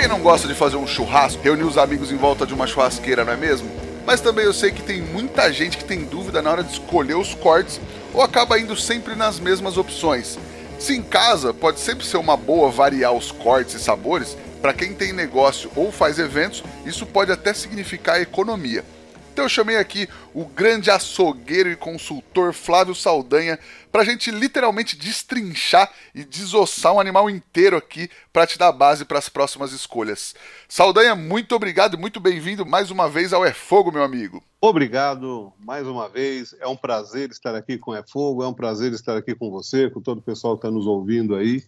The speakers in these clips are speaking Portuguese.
Quem não gosta de fazer um churrasco, reunir os amigos em volta de uma churrasqueira, não é mesmo? Mas também eu sei que tem muita gente que tem dúvida na hora de escolher os cortes ou acaba indo sempre nas mesmas opções. Se em casa pode sempre ser uma boa variar os cortes e sabores, para quem tem negócio ou faz eventos, isso pode até significar economia. Então eu chamei aqui o grande açougueiro e consultor Flávio Saldanha para a gente literalmente destrinchar e desossar um animal inteiro aqui para te dar base para as próximas escolhas. Saldanha, muito obrigado e muito bem-vindo mais uma vez ao É Fogo, meu amigo. Obrigado mais uma vez. É um prazer estar aqui com É Fogo, é um prazer estar aqui com você, com todo o pessoal que está nos ouvindo aí.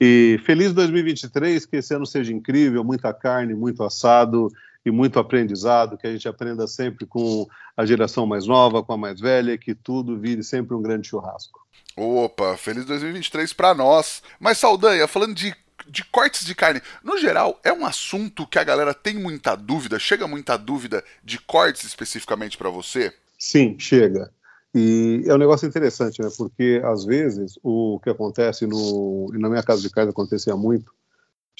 E feliz 2023, que esse ano seja incrível, muita carne, muito assado e muito aprendizado, que a gente aprenda sempre com a geração mais nova, com a mais velha, que tudo vire sempre um grande churrasco. Opa, feliz 2023 para nós. Mas Saldanha, falando de de cortes de carne, no geral, é um assunto que a galera tem muita dúvida, chega muita dúvida de cortes especificamente para você? Sim, chega. E é um negócio interessante, né? Porque às vezes o que acontece no na minha casa de carne acontecia muito,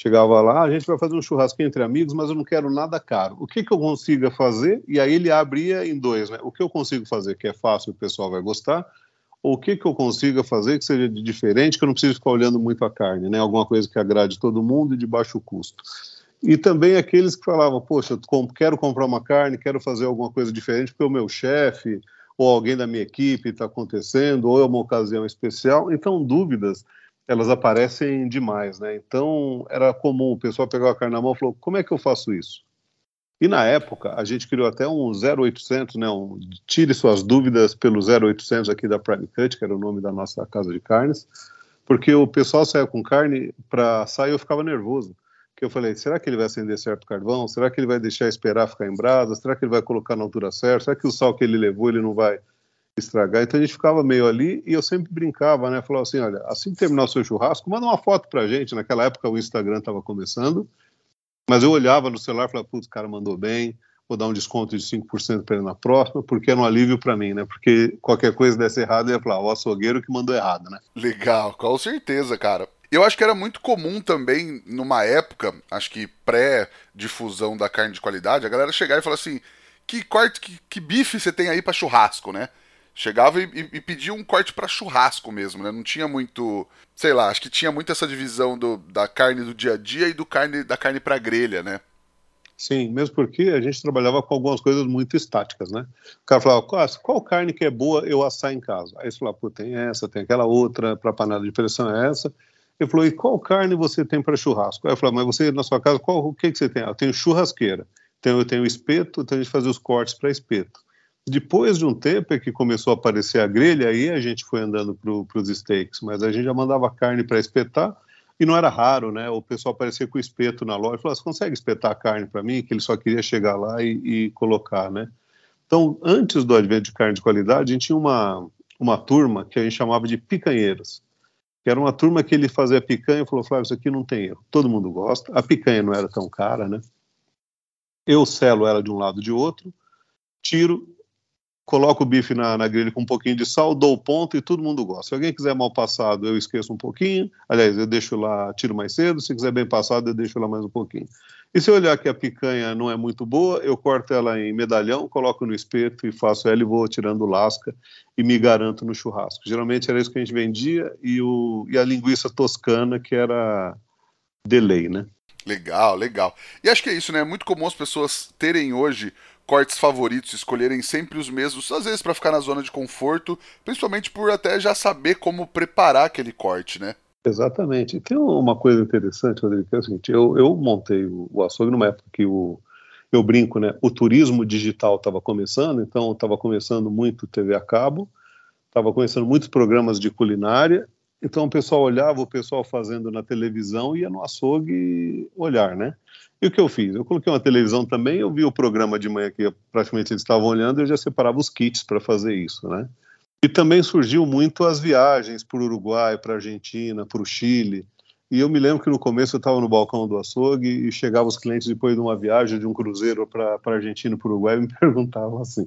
Chegava lá, a gente vai fazer um churrasquinho entre amigos, mas eu não quero nada caro. O que, que eu consiga fazer? E aí ele abria em dois, né? O que eu consigo fazer que é fácil e o pessoal vai gostar, ou o que, que eu consiga fazer que seja de diferente, que eu não preciso ficar olhando muito a carne, né? Alguma coisa que agrade todo mundo e de baixo custo. E também aqueles que falavam, poxa, quero comprar uma carne, quero fazer alguma coisa diferente, porque o meu chefe ou alguém da minha equipe está acontecendo, ou é uma ocasião especial. Então, dúvidas elas aparecem demais, né? Então era comum o pessoal pegar a carne na mão e falou: como é que eu faço isso? E na época a gente criou até um 0800, né? Um, tire suas dúvidas pelo 0800 aqui da Prime Cut, que era o nome da nossa casa de carnes, porque o pessoal saía com carne para sair eu ficava nervoso. Que eu falei, será que ele vai acender certo carvão? Será que ele vai deixar esperar ficar em brasa? Será que ele vai colocar na altura certa? Será que o sal que ele levou ele não vai estragar. Então a gente ficava meio ali e eu sempre brincava, né? Falava assim: olha, assim que terminar o seu churrasco, manda uma foto pra gente. Naquela época o Instagram estava começando, mas eu olhava no celular e falava: putz, o cara mandou bem, vou dar um desconto de 5% para ele na próxima, porque era um alívio para mim, né? Porque qualquer coisa desse errado, eu ia falar: o açougueiro que mandou errado, né? Legal, com certeza, cara. Eu acho que era muito comum também, numa época, acho que pré-difusão da carne de qualidade, a galera chegar e falar assim: que corte, que, que bife você tem aí para churrasco, né? Chegava e, e, pedia um corte para churrasco mesmo, né? Não tinha muito, sei lá, acho que tinha muito essa divisão do, da carne do dia a dia e do carne da carne para grelha, né? Sim, mesmo porque a gente trabalhava com algumas coisas muito estáticas, né? O cara falava, qual, qual carne que é boa eu assar em casa? Aí você falava, pô, tem essa, tem aquela outra, para panela de pressão é essa. Ele falou, e qual carne você tem para churrasco? Aí eu falei, mas você, na sua casa, qual, o que, que você tem? Ah, eu tenho churrasqueira, então eu tenho espeto, então a gente fazia os cortes para espeto. Depois de um tempo é que começou a aparecer a grelha, aí a gente foi andando para os steaks, mas a gente já mandava carne para espetar e não era raro, né? O pessoal aparecia com o espeto na loja e falava: Você consegue espetar a carne para mim? Que ele só queria chegar lá e, e, colocar, né? Então, antes do advento de carne de qualidade, a gente tinha uma, uma turma que a gente chamava de picanheiros, que era uma turma que ele fazia picanha e falou: Flávio, isso aqui não tem erro, todo mundo gosta, a picanha não era tão cara, né? Eu selo ela de um lado de outro, tiro, coloco o bife na, na grelha com um pouquinho de sal, dou o ponto e todo mundo gosta. Se alguém quiser mal passado, eu esqueço um pouquinho. Aliás, eu deixo lá, tiro mais cedo. Se quiser bem passado, eu deixo lá mais um pouquinho. E se eu olhar que a picanha não é muito boa, eu corto ela em medalhão, coloco no espeto e faço ela e vou tirando lasca e me garanto no churrasco. Geralmente era isso que a gente vendia e, o, e a linguiça toscana, que era delay, né? Legal, legal. E acho que é isso, né? É muito comum as pessoas terem hoje cortes favoritos, escolherem sempre os mesmos, às vezes para ficar na zona de conforto, principalmente por até já saber como preparar aquele corte, né? Exatamente. Tem uma coisa interessante, Rodrigo, que é o seguinte, eu, eu montei o, o açougue numa época que o, eu brinco, né? O turismo digital estava começando, então estava começando muito TV a cabo, estava começando muitos programas de culinária, então o pessoal olhava o pessoal fazendo na televisão e ia no açougue olhar, né? E o que eu fiz? Eu coloquei uma televisão também, eu vi o programa de manhã que praticamente eles estavam olhando, eu já separava os kits para fazer isso, né? E também surgiu muito as viagens para o Uruguai, para a Argentina, para o Chile. E eu me lembro que no começo eu estava no balcão do açougue e chegava os clientes depois de uma viagem de um cruzeiro para a Argentina, para o Uruguai, e me perguntavam assim: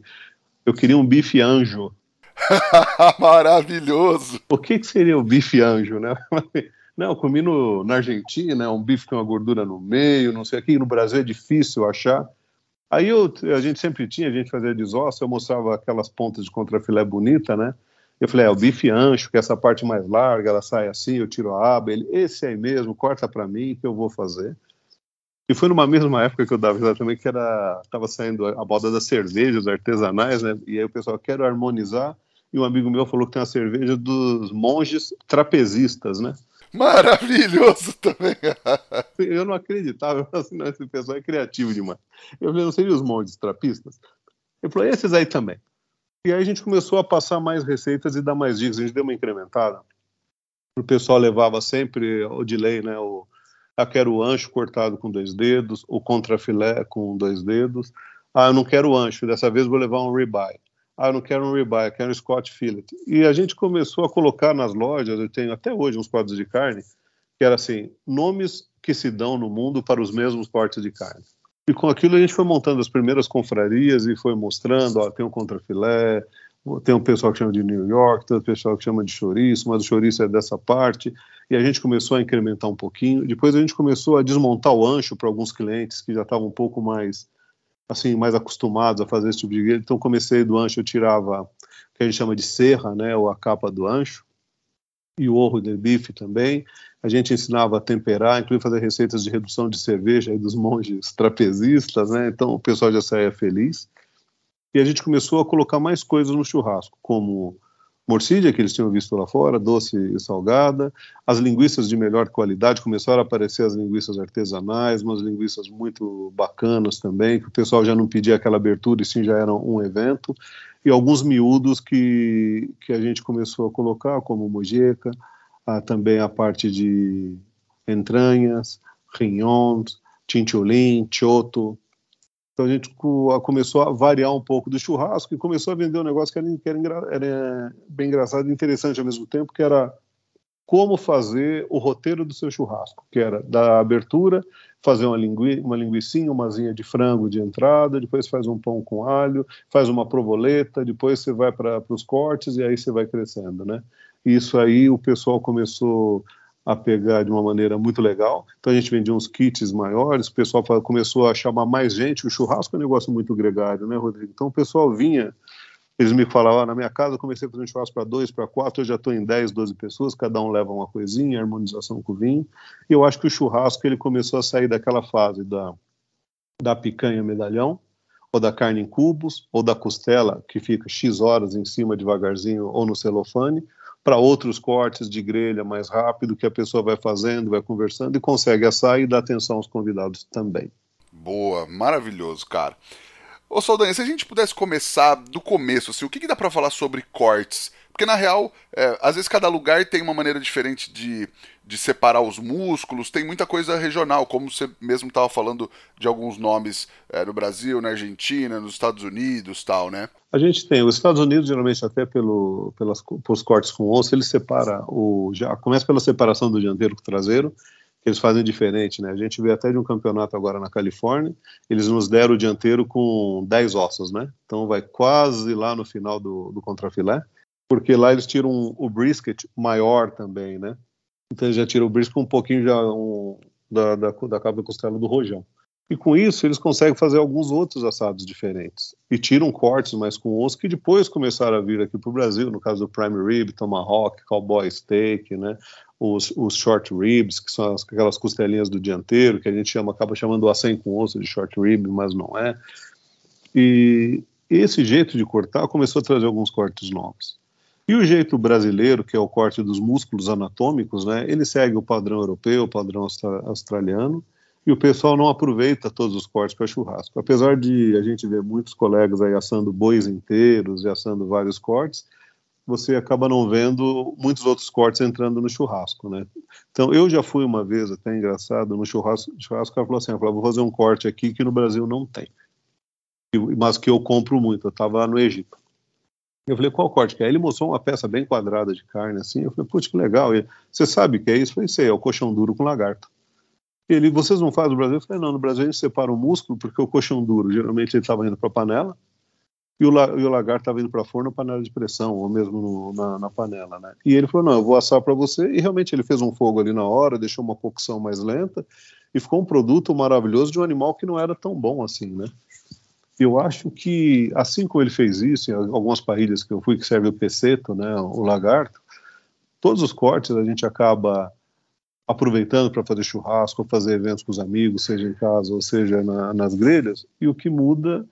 eu queria um bife anjo. Maravilhoso! O que, que seria o bife anjo, né? Não, comi no, na Argentina, é um bife com uma gordura no meio, não sei aqui. No Brasil é difícil achar. Aí eu, a gente sempre tinha, a gente fazia desossa, eu mostrava aquelas pontas de contrafilé bonita, né? Eu falei, é o bife ancho, que é essa parte mais larga, ela sai assim, eu tiro a aba. Ele, esse aí mesmo, corta para mim que eu vou fazer. E foi numa mesma época que eu dava também, que era, tava saindo a moda das cervejas artesanais, né? E aí o pessoal, quero harmonizar. E um amigo meu falou que tem uma cerveja dos monges trapezistas, né? Maravilhoso também. eu não acreditava, assim, não, esse pessoal é criativo demais. Eu falei, não seria os monges trapistas? Ele falou, esses aí também. E aí a gente começou a passar mais receitas e dar mais dicas, a gente deu uma incrementada. O pessoal levava sempre o delay, né? O, ah, quero o ancho cortado com dois dedos, o contrafilé com dois dedos. Ah, eu não quero ancho, dessa vez vou levar um ribeye ah, eu não quero um ribeye, eu quero um Scott Fillet. E a gente começou a colocar nas lojas, eu tenho até hoje uns quadros de carne, que era assim, nomes que se dão no mundo para os mesmos cortes de carne. E com aquilo a gente foi montando as primeiras confrarias e foi mostrando, ó, tem um contrafilé, tem um pessoal que chama de New York, tem um pessoal que chama de chouriço, mas o chouriço é dessa parte, e a gente começou a incrementar um pouquinho. Depois a gente começou a desmontar o ancho para alguns clientes que já estavam um pouco mais assim mais acostumados a fazer esse tipo de guia. Então comecei do ancho, eu tirava o que a gente chama de serra, né, ou a capa do ancho, e o orro de bife também. A gente ensinava a temperar, inclusive fazer receitas de redução de cerveja aí dos monges trapezistas, né? Então o pessoal já saía feliz. E a gente começou a colocar mais coisas no churrasco, como morcilha, que eles tinham visto lá fora, doce e salgada. As linguiças de melhor qualidade, começaram a aparecer as linguiças artesanais, umas linguiças muito bacanas também, que o pessoal já não pedia aquela abertura e sim já era um evento. E alguns miúdos que, que a gente começou a colocar, como mojeca, ah, também a parte de entranhas, rinhões, chincholim, choto, então a gente começou a variar um pouco do churrasco e começou a vender um negócio que era, que era, era bem engraçado e interessante ao mesmo tempo, que era como fazer o roteiro do seu churrasco, que era da abertura, fazer uma, lingui uma linguiçinha, uma asinha de frango de entrada, depois faz um pão com alho, faz uma provoleta, depois você vai para os cortes e aí você vai crescendo, né? Isso aí o pessoal começou a pegar de uma maneira muito legal. Então a gente vendia uns kits maiores, o pessoal começou a chamar mais gente. O churrasco é um negócio muito gregário, né, Rodrigo? Então o pessoal vinha, eles me falavam, ah, na minha casa eu comecei a fazer um churrasco para dois, para quatro, eu já estou em 10, 12 pessoas, cada um leva uma coisinha, harmonização com o vinho. E eu acho que o churrasco ele começou a sair daquela fase da, da picanha medalhão, ou da carne em cubos, ou da costela, que fica X horas em cima devagarzinho, ou no celofane, para outros cortes de grelha mais rápido que a pessoa vai fazendo, vai conversando e consegue assar e dar atenção aos convidados também. Boa, maravilhoso, cara. Ô Saldanha, se a gente pudesse começar do começo, assim, o que, que dá para falar sobre cortes? Porque na real, é, às vezes cada lugar tem uma maneira diferente de, de separar os músculos, tem muita coisa regional, como você mesmo estava falando de alguns nomes é, no Brasil, na Argentina, nos Estados Unidos tal, né? A gente tem, os Estados Unidos, geralmente até pelo, pelas, pelos cortes com osso, ele separa, o, já começa pela separação do dianteiro com o traseiro, que eles fazem diferente, né? A gente vê até de um campeonato agora na Califórnia, eles nos deram o dianteiro com 10 ossos, né? Então vai quase lá no final do, do contrafilé porque lá eles tiram o brisket maior também, né? Então eles já tiram o brisket um pouquinho já um, da, da, da capa costela do rojão. E com isso eles conseguem fazer alguns outros assados diferentes. E tiram cortes mais com osso que depois começaram a vir aqui para o Brasil, no caso do prime rib, tomahawk, cowboy steak, né? os, os short ribs, que são as, aquelas costelinhas do dianteiro, que a gente chama, acaba chamando o acém com osso de short rib, mas não é. E esse jeito de cortar começou a trazer alguns cortes novos. E o jeito brasileiro, que é o corte dos músculos anatômicos, né, ele segue o padrão europeu, o padrão australiano, e o pessoal não aproveita todos os cortes para churrasco. Apesar de a gente ver muitos colegas aí assando bois inteiros e assando vários cortes, você acaba não vendo muitos outros cortes entrando no churrasco, né? Então, eu já fui uma vez, até engraçado, no churrasco, churrasco ela falou assim, falou, vou fazer um corte aqui que no Brasil não tem, mas que eu compro muito, eu estava no Egito. Eu falei, qual corte que é? Ele mostrou uma peça bem quadrada de carne, assim, eu falei, putz, que legal, você sabe o que é isso? Eu falei, sei, é o colchão duro com lagarto. Ele, vocês não fazem no Brasil? Eu falei, não, no Brasil a gente separa o músculo, porque o colchão duro, geralmente ele estava indo para a panela, e o, e o lagarto estava indo para forno panela de pressão, ou mesmo no, na, na, panela, né? E ele falou, não, eu vou assar para você, e realmente ele fez um fogo ali na hora, deixou uma cocção mais lenta, e ficou um produto maravilhoso de um animal que não era tão bom assim, né? Eu acho que, assim como ele fez isso, em algumas parrilhas que eu fui, que serve o peceto, né, o lagarto, todos os cortes a gente acaba aproveitando para fazer churrasco, fazer eventos com os amigos, seja em casa ou seja na, nas grelhas, e o que muda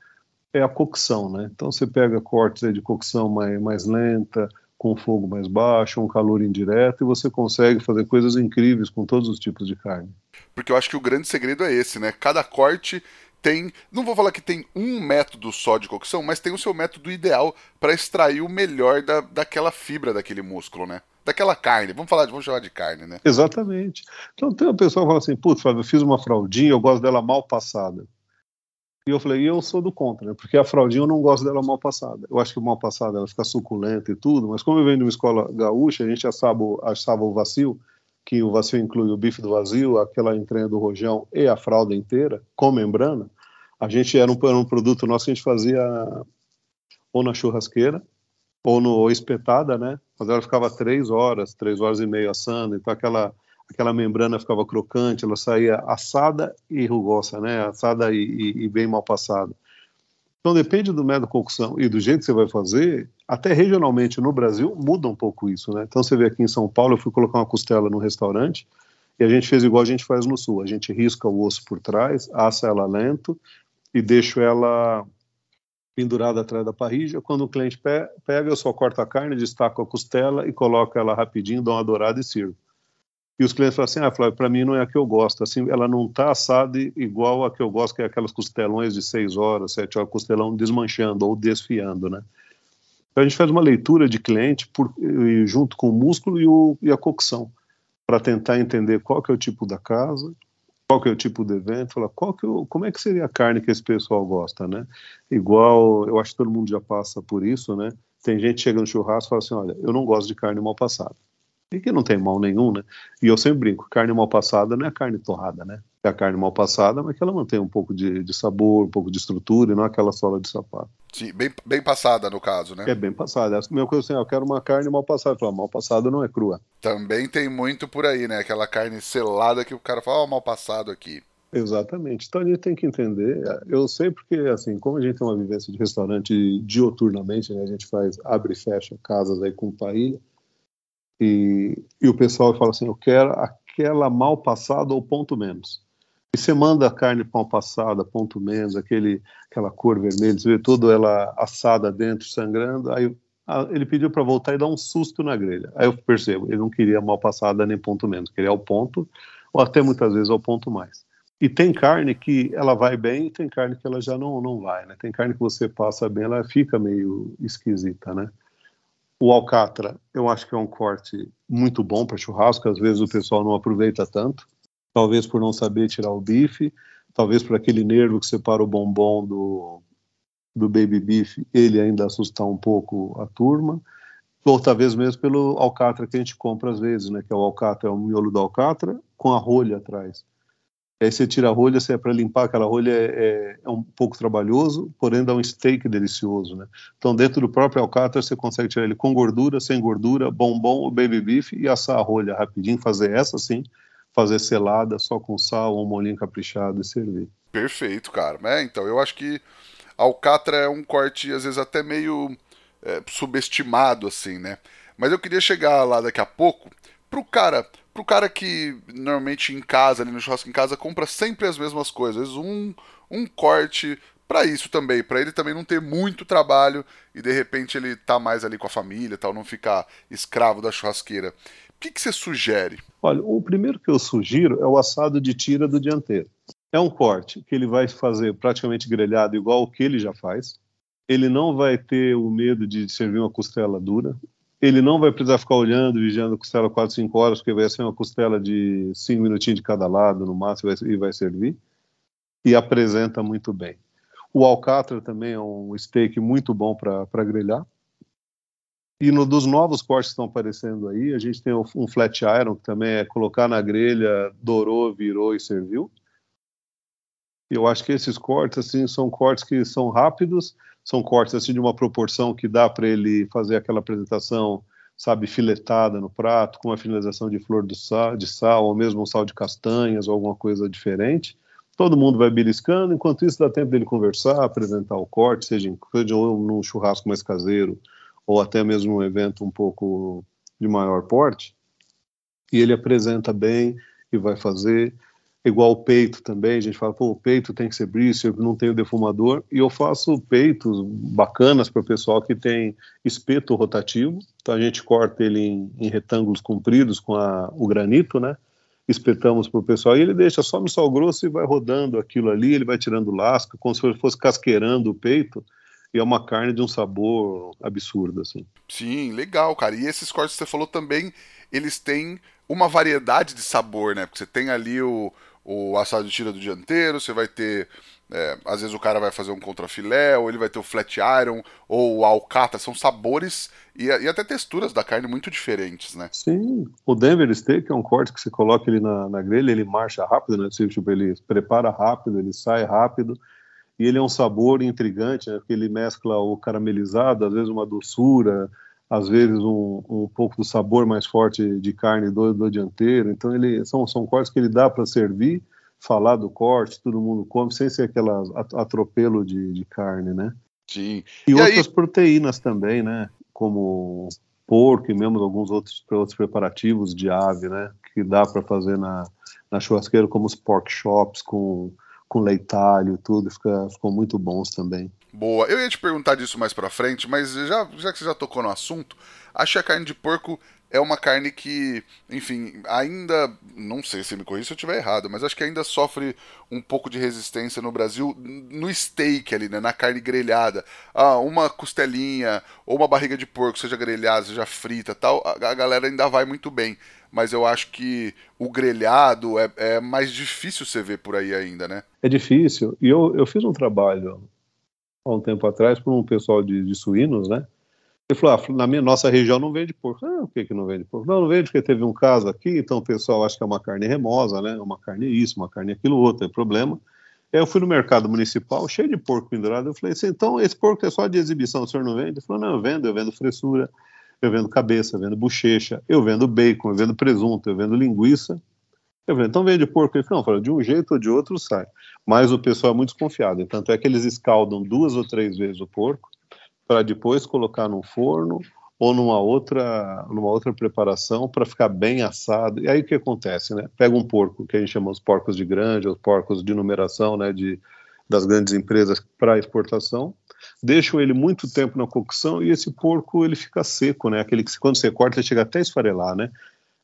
é a cocção, né? Então você pega cortes de cocção mais, mais lenta, com fogo mais baixo, um calor indireto, e você consegue fazer coisas incríveis com todos os tipos de carne. Porque eu acho que o grande segredo é esse, né? Cada corte tem, não vou falar que tem um método só de cocção, mas tem o seu método ideal para extrair o melhor da, daquela fibra daquele músculo, né? Daquela carne, vamos falar, vamos chamar de carne, né? Exatamente. Então tem uma pessoa que fala assim, putz, Flávio, eu fiz uma fraldinha, eu gosto dela mal passada. E eu falei, e eu sou do contra, né? Porque a fraldinha eu não gosto dela mal passada. Eu acho que mal passada ela fica suculenta e tudo, mas como eu venho de uma escola gaúcha, a gente assava, assava o vacil, que o vacil inclui o bife do vazio, aquela entranha do rojão e a fralda inteira, com membrana. A gente era um, era um produto nosso que a gente fazia ou na churrasqueira, ou no ou espetada, né? Mas ela ficava três horas, três horas e meia assando, então aquela aquela membrana ficava crocante, ela saía assada e rugosa, né? Assada e, e, e, bem mal passada. Então depende do método de cocção e do jeito que você vai fazer. Até regionalmente no Brasil muda um pouco isso, né? Então você vê aqui em São Paulo, eu fui colocar uma costela no restaurante e a gente fez igual a gente faz no Sul. A gente risca o osso por trás, assa ela lento e deixo ela pendurada atrás da parrilla. Quando o cliente pega, eu só corto a carne, destaco a costela e coloco ela rapidinho, dou uma dourada e sirvo. E os clientes falam assim, ah, Flávio, para mim não é a que eu gosto. Assim, ela não está assada igual a que eu gosto, que é aquelas costelões de seis horas, sete horas, costelão desmanchando ou desfiando, né? Então a gente faz uma leitura de cliente por, junto com o músculo e, o, e a cocção, para tentar entender qual que é o tipo da casa, qual que é o tipo de evento, qual que eu, como é que seria a carne que esse pessoal gosta, né? Igual, eu acho que todo mundo já passa por isso, né? Tem gente chega no churrasco e fala assim, olha, eu não gosto de carne mal passada. E que não tem mal nenhum, né? E eu sempre brinco, carne mal passada não é carne torrada, né? É a carne mal passada, mas que ela mantém um pouco de, de sabor, um pouco de estrutura, e não aquela sola de sapato. Sim, bem, bem passada no caso, né? É bem passada. É a mesma coisa assim, eu quero uma carne mal passada. Falo, mal passada não é crua. Também tem muito por aí, né? Aquela carne selada que o cara fala, ó, oh, mal passado aqui. Exatamente. Então a gente tem que entender. Eu sei porque, assim, como a gente tem uma vivência de restaurante dioturnamente, né? A gente faz, abre e fecha casas aí com paella e, e o pessoal fala assim: eu quero aquela mal passada ou ponto menos. E você manda a carne mal passada, ponto menos, aquele, aquela cor vermelha, você vê toda ela assada dentro, sangrando. Aí ele pediu para voltar e dar um susto na grelha. Aí eu percebo, ele não queria mal passada nem ponto menos, queria o ponto, ou até muitas vezes ao ponto mais. E tem carne que ela vai bem e tem carne que ela já não, não vai, né? Tem carne que você passa bem, ela fica meio esquisita, né? O alcatra, eu acho que é um corte muito bom para churrasco, às vezes o pessoal não aproveita tanto, talvez por não saber tirar o bife, talvez por aquele nervo que separa o bombom do, do baby beef, ele ainda assustar um pouco a turma, ou talvez mesmo pelo alcatra que a gente compra às vezes, né, que é o alcatra, é o miolo do alcatra com a rolha atrás. Aí você tira a rolha, se é para limpar aquela rolha é, é, é, um pouco trabalhoso, porém dá um steak delicioso, né? Então dentro do próprio alcatra você consegue tirar ele com gordura, sem gordura, bombom, baby beef e assar a rolha rapidinho, fazer essa sim, fazer selada só com sal, um molinho caprichado e servir. Perfeito, cara. É, então eu acho que alcatra é um corte às vezes até meio é, subestimado assim, né? Mas eu queria chegar lá daqui a pouco pro cara pro cara que normalmente em casa, ali no churrasco em casa, compra sempre as mesmas coisas. Um, um corte para isso também, para ele também não ter muito trabalho e de repente ele tá mais ali com a família, tal, não ficar escravo da churrasqueira. O que, que você sugere? Olha, o primeiro que eu sugiro é o assado de tira do dianteiro. É um corte que ele vai fazer praticamente grelhado igual o que ele já faz. Ele não vai ter o medo de servir uma costela dura. Ele não vai precisar ficar olhando, vigiando a costela 4, 5 horas, porque vai ser uma costela de 5 minutinhos de cada lado, no máximo, e vai servir. E apresenta muito bem. O alcatra também é um steak muito bom para grelhar. E no dos novos cortes que estão aparecendo aí, a gente tem um flat iron, que também é colocar na grelha, dourou, virou e serviu. Eu acho que esses cortes assim são cortes que são rápidos, são cortes assim de uma proporção que dá para ele fazer aquela apresentação, sabe, filetada no prato, com uma finalização de flor sal, de sal, ou mesmo um sal de castanhas, ou alguma coisa diferente. Todo mundo vai beliscando, enquanto isso dá tempo dele conversar, apresentar o corte, seja, seja num churrasco mais caseiro, ou até mesmo um evento um pouco de maior porte, e ele apresenta bem e vai fazer. Igual o peito também, a gente fala, pô, o peito tem que ser brício, não tem o defumador, e eu faço peitos bacanas para o pessoal que tem espeto rotativo, então a gente corta ele em, em retângulos compridos com a, o granito, né, espetamos para o pessoal, e ele deixa só no sal grosso e vai rodando aquilo ali, ele vai tirando lasca, como se fosse casqueirando o peito, e é uma carne de um sabor absurdo, assim. Sim, legal, cara. E esses cortes que você falou também, eles têm uma variedade de sabor, né? Porque você tem ali o, o assado tira do dianteiro, você vai ter. É, às vezes o cara vai fazer um contrafilé, ou ele vai ter o flat iron, ou o alcata, são sabores e, e, até texturas da carne muito diferentes, né? Sim, o Denver Steak é um corte que você coloca ele na, na grelha, ele marcha rápido, né? Tipo, ele prepara rápido, ele sai rápido, e ele é um sabor intrigante, né? Porque ele mescla o caramelizado, às vezes uma doçura, às vezes um, um pouco do sabor mais forte de carne do, do dianteiro. Então, ele, são, são cortes que ele dá para servir, falar do corte, todo mundo come, sem ser aquele atropelo de, de carne, né? Sim. E, e outras aí... proteínas também, né? Como porco e mesmo alguns outros, outros preparativos de ave, né? Que dá para fazer na, na churrasqueira, como os pork chops com, com leitalho, tudo, fica, ficou muito bons também. Boa. Eu ia te perguntar disso mais pra frente, mas já, já que você já tocou no assunto, acho que a carne de porco é uma carne que, enfim, ainda. Não sei se me corrija se eu estiver errado, mas acho que ainda sofre um pouco de resistência no Brasil no steak ali, né? Na carne grelhada. Ah, uma costelinha ou uma barriga de porco, seja grelhada, seja frita tal, a galera ainda vai muito bem. Mas eu acho que o grelhado é, é mais difícil você ver por aí ainda, né? É difícil. E eu, eu fiz um trabalho há um tempo atrás para um pessoal de, de, suínos, né? Ele falou, ah, na minha, nossa região não vende porco. Ah, por que, que não vende porco? Não, não vende porque teve um caso aqui, então o pessoal acha que é uma carne remosa, né? Uma carne isso, uma carne aquilo outro, é problema. Aí eu fui no mercado municipal, cheio de porco pendurado, eu falei assim, então esse porco é só de exibição, o senhor não vende? Ele falou, não, eu vendo, eu vendo fressura, eu vendo cabeça, eu vendo bochecha, eu vendo bacon, eu vendo presunto, eu vendo linguiça, eu falei, então vende porco? Ele falou, não, de um jeito ou de outro sai. Mas o pessoal é muito desconfiado. Tanto é que eles escaldam duas ou três vezes o porco para depois colocar no forno ou numa outra, numa outra preparação para ficar bem assado. E aí o que acontece, né? Pega um porco, que a gente chama os porcos de granja, os porcos de numeração, né, de, das grandes empresas para exportação, deixam ele muito tempo na cocção e esse porco ele fica seco, né? Aquele que quando você corta ele chega até a esfarelar, né?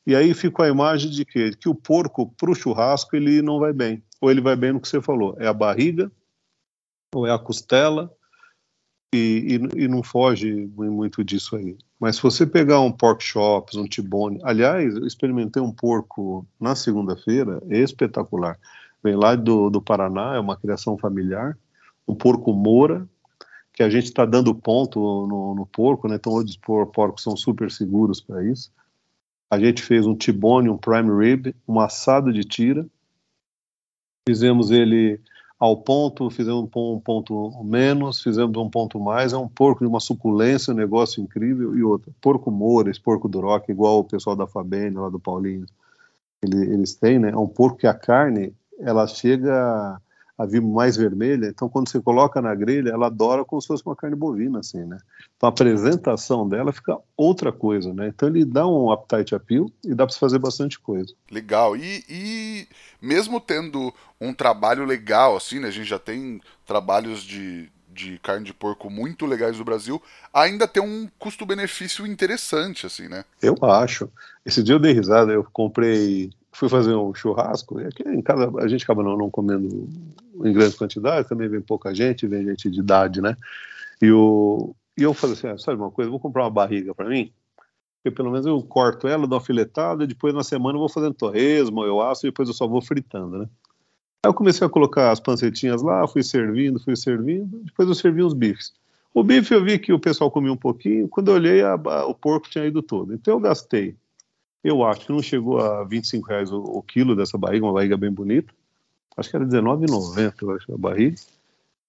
E aí ficou a imagem de que, que o porco para o churrasco ele não vai bem. Ou ele vai bem no que você falou, é a barriga, ou é a costela, e, e, e não foge muito disso aí. Mas se você pegar um pork chops, um tibone, aliás, eu experimentei um porco na segunda-feira, espetacular. Vem lá do, do Paraná, é uma criação familiar, um porco moura, que a gente está dando ponto no, no porco, né? Então os porcos são super seguros para isso. A gente fez um T-bone, um prime rib, um assado de tira. Fizemos ele ao ponto, fizemos um ponto menos, fizemos um ponto mais. É um porco de uma suculência, um negócio incrível. E outra, porco Moura, porco Duroc, igual o pessoal da Fabene, lá do Paulinho, ele, eles têm, né? É um porco que a carne, ela chega a vir mais vermelha. Então, quando você coloca na grelha, ela adora como se fosse uma carne bovina, assim, né? Então, a apresentação dela fica outra coisa, né? Então, ele dá um appetite appeal e dá para se fazer bastante coisa. Legal. E, e mesmo tendo um trabalho legal, assim, né? A gente já tem trabalhos de, de carne de porco muito legais do Brasil, ainda tem um custo-benefício interessante, assim, né? Eu acho. Esse dia eu dei risada, eu comprei fui fazer um churrasco, e aqui em casa a gente acaba não, não comendo em grandes quantidades, também vem pouca gente, vem gente de idade, né? E, o, e eu falei assim, ah, sabe uma coisa, vou comprar uma barriga para mim, porque pelo menos eu corto ela, dou filetada, depois na semana eu vou fazendo torresmo, eu aço, e depois eu só vou fritando, né? Aí eu comecei a colocar as pancetinhas lá, fui servindo, fui servindo, depois eu servi os bifes. O bife eu vi que o pessoal comia um pouquinho, quando eu olhei a, a, o porco tinha ido todo. Então eu gastei eu acho que não chegou a 25 reais o, o quilo dessa barriga, uma barriga bem bonita. Acho que era R$19,90, eu acho, a barriga.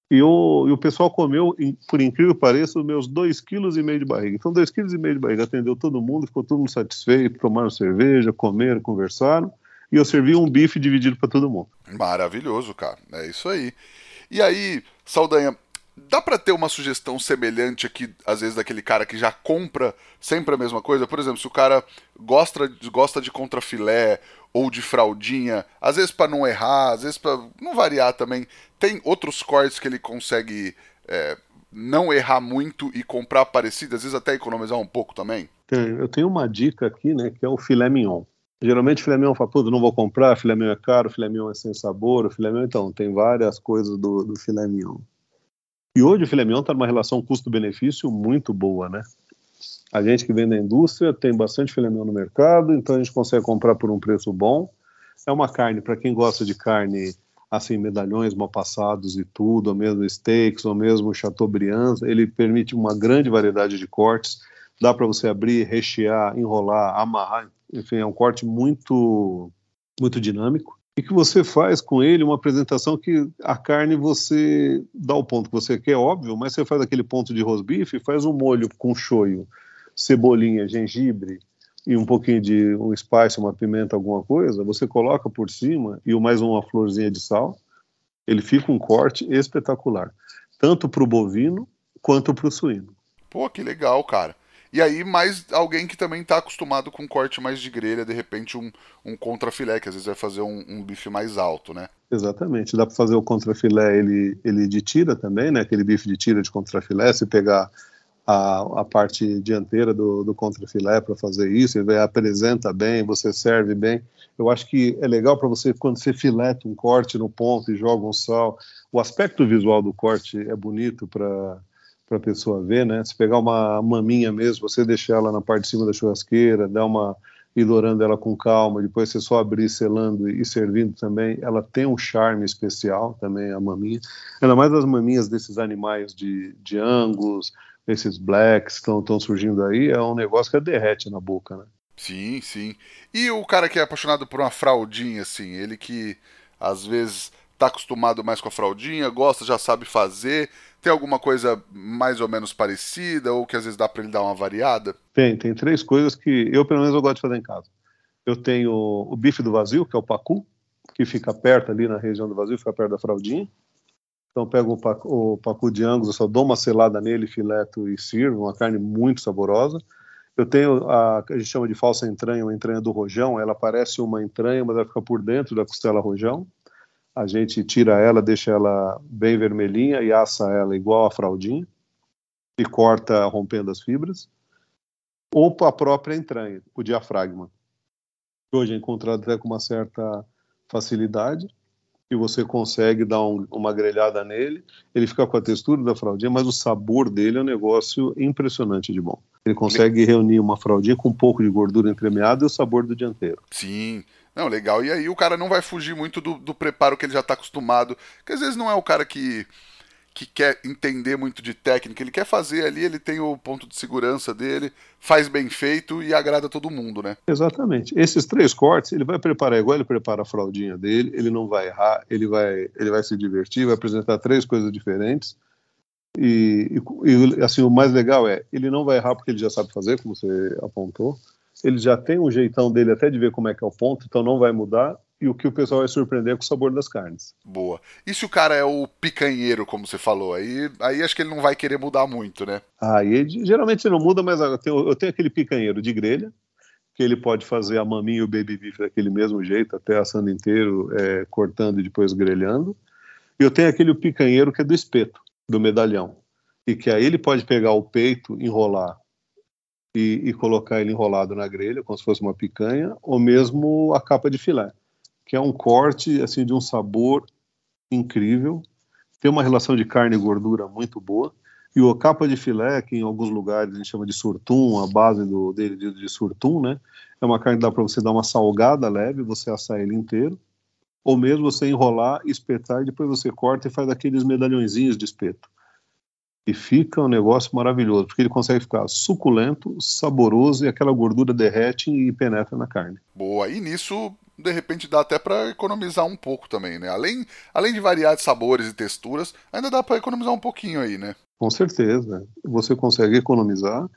E o, e o pessoal comeu, por incrível que pareça, meus 2,5 kg de barriga. Então, 2,5 kg de barriga atendeu todo mundo, ficou todo mundo satisfeito, tomaram cerveja, comeram, conversaram. E eu servi um bife dividido para todo mundo. Maravilhoso, cara. É isso aí. E aí, Saldanha, Dá para ter uma sugestão semelhante aqui, às vezes, daquele cara que já compra sempre a mesma coisa? Por exemplo, se o cara gosta, gosta de contrafilé ou de fraldinha, às vezes para não errar, às vezes para não variar também, tem outros cortes que ele consegue é, não errar muito e comprar parecido, às vezes até economizar um pouco também? Tem, eu tenho uma dica aqui, né, que é o filé mignon. Geralmente filé mignon fala, pô, não vou comprar, filé mignon é caro, filé mignon é sem sabor, filé mignon, então, tem várias coisas do, do filé mignon. E hoje o filé mignon está numa relação custo-benefício muito boa, né? A gente que vem da indústria tem bastante filé mignon no mercado, então a gente consegue comprar por um preço bom. É uma carne, para quem gosta de carne, assim, medalhões mal passados e tudo, ou mesmo steaks, ou mesmo chateaubriand, ele permite uma grande variedade de cortes. Dá para você abrir, rechear, enrolar, amarrar. Enfim, é um corte muito, muito dinâmico e que você faz com ele uma apresentação que a carne você dá o ponto que você quer, óbvio, mas você faz aquele ponto de rosbife, faz um molho com shoyu, cebolinha, gengibre e um pouquinho de um spice, uma pimenta, alguma coisa, você coloca por cima e mais uma florzinha de sal, ele fica um corte espetacular, tanto para o bovino quanto para o suíno. Pô, que legal, cara. E aí, mais alguém que também está acostumado com corte mais de grelha, de repente um, um contrafilé, que às vezes vai fazer um, um bife mais alto, né? Exatamente. Dá para fazer o contrafilé ele, ele de tira também, né? Aquele bife de tira de contrafilé, se pegar a, a parte dianteira do, do contrafilé para fazer isso, ele apresenta bem, você serve bem. Eu acho que é legal para você, quando você fileta um corte no ponto e joga um sal, o aspecto visual do corte é bonito para para a pessoa ver, né? Se pegar uma maminha mesmo, você deixar ela na parte de cima da churrasqueira, dar uma ir dourando ela com calma, depois você só abrir selando e servindo também, ela tem um charme especial também, a maminha. Ainda mais as maminhas desses animais de, de angus, esses blacks que estão surgindo aí, é um negócio que derrete na boca, né? Sim, sim. E o cara que é apaixonado por uma fraldinha, assim, ele que às vezes tá acostumado mais com a fraldinha, gosta, já sabe fazer, tem alguma coisa mais ou menos parecida ou que às vezes dá para ele dar uma variada? Tem, tem três coisas que eu pelo menos eu gosto de fazer em casa. Eu tenho o bife do vazio, que é o pacu, que fica perto ali na região do vazio, fica perto da fraldinha. Então pego o pacu, o pacu de angus, eu só dou uma selada nele, fileto e sirvo, uma carne muito saborosa. Eu tenho a que a gente chama de falsa entranha, uma entranha do rojão, ela parece uma entranha, mas ela fica por dentro da costela rojão a gente tira ela, deixa ela bem vermelhinha e assa ela igual a fraldinha e corta rompendo as fibras, ou a própria entranha, o diafragma. Hoje é encontrado até com uma certa facilidade e você consegue dar um, uma grelhada nele, ele fica com a textura da fraldinha, mas o sabor dele é um negócio impressionante de bom. Ele consegue reunir uma fraldinha com um pouco de gordura entremeada e o sabor do dianteiro. Sim, não, legal. E aí o cara não vai fugir muito do, do preparo que ele já está acostumado. Que às vezes não é o cara que, que quer entender muito de técnica. Ele quer fazer ali, ele tem o ponto de segurança dele, faz bem feito e agrada todo mundo, né? Exatamente. Esses três cortes, ele vai preparar igual ele prepara a fraldinha dele, ele não vai errar, ele vai, ele vai se divertir, vai apresentar três coisas diferentes. E, e, assim, o mais legal é, ele não vai errar porque ele já sabe fazer, como você apontou ele já tem um jeitão dele até de ver como é que é o ponto, então não vai mudar. E o que o pessoal vai surpreender é com o sabor das carnes. Boa. E se o cara é o picanheiro, como você falou? Aí, aí acho que ele não vai querer mudar muito, né? Aí geralmente ele não muda, mas eu tenho, eu tenho aquele picanheiro de grelha, que ele pode fazer a maminha e o baby beef daquele mesmo jeito, até assando inteiro, é, cortando e depois grelhando. E eu tenho aquele picanheiro que é do espeto, do medalhão. E que aí ele pode pegar o peito, enrolar e, e, colocar ele enrolado na grelha, como se fosse uma picanha, ou mesmo a capa de filé, que é um corte assim de um sabor incrível, tem uma relação de carne e gordura muito boa. E o capa de filé, que em alguns lugares a gente chama de surtum, a base do, dele de, de surtum, né? É uma carne que dá para você dar uma salgada leve, você assar ele inteiro ou mesmo você enrolar, espetar e depois você corta e faz aqueles medalhõezinhos de espeto. E fica um negócio maravilhoso, porque ele consegue ficar suculento, saboroso e aquela gordura derrete e penetra na carne. Boa, e nisso de repente dá até para economizar um pouco também, né? Além, além de variar de sabores e texturas, ainda dá para economizar um pouquinho aí, né? Com certeza. Você consegue economizar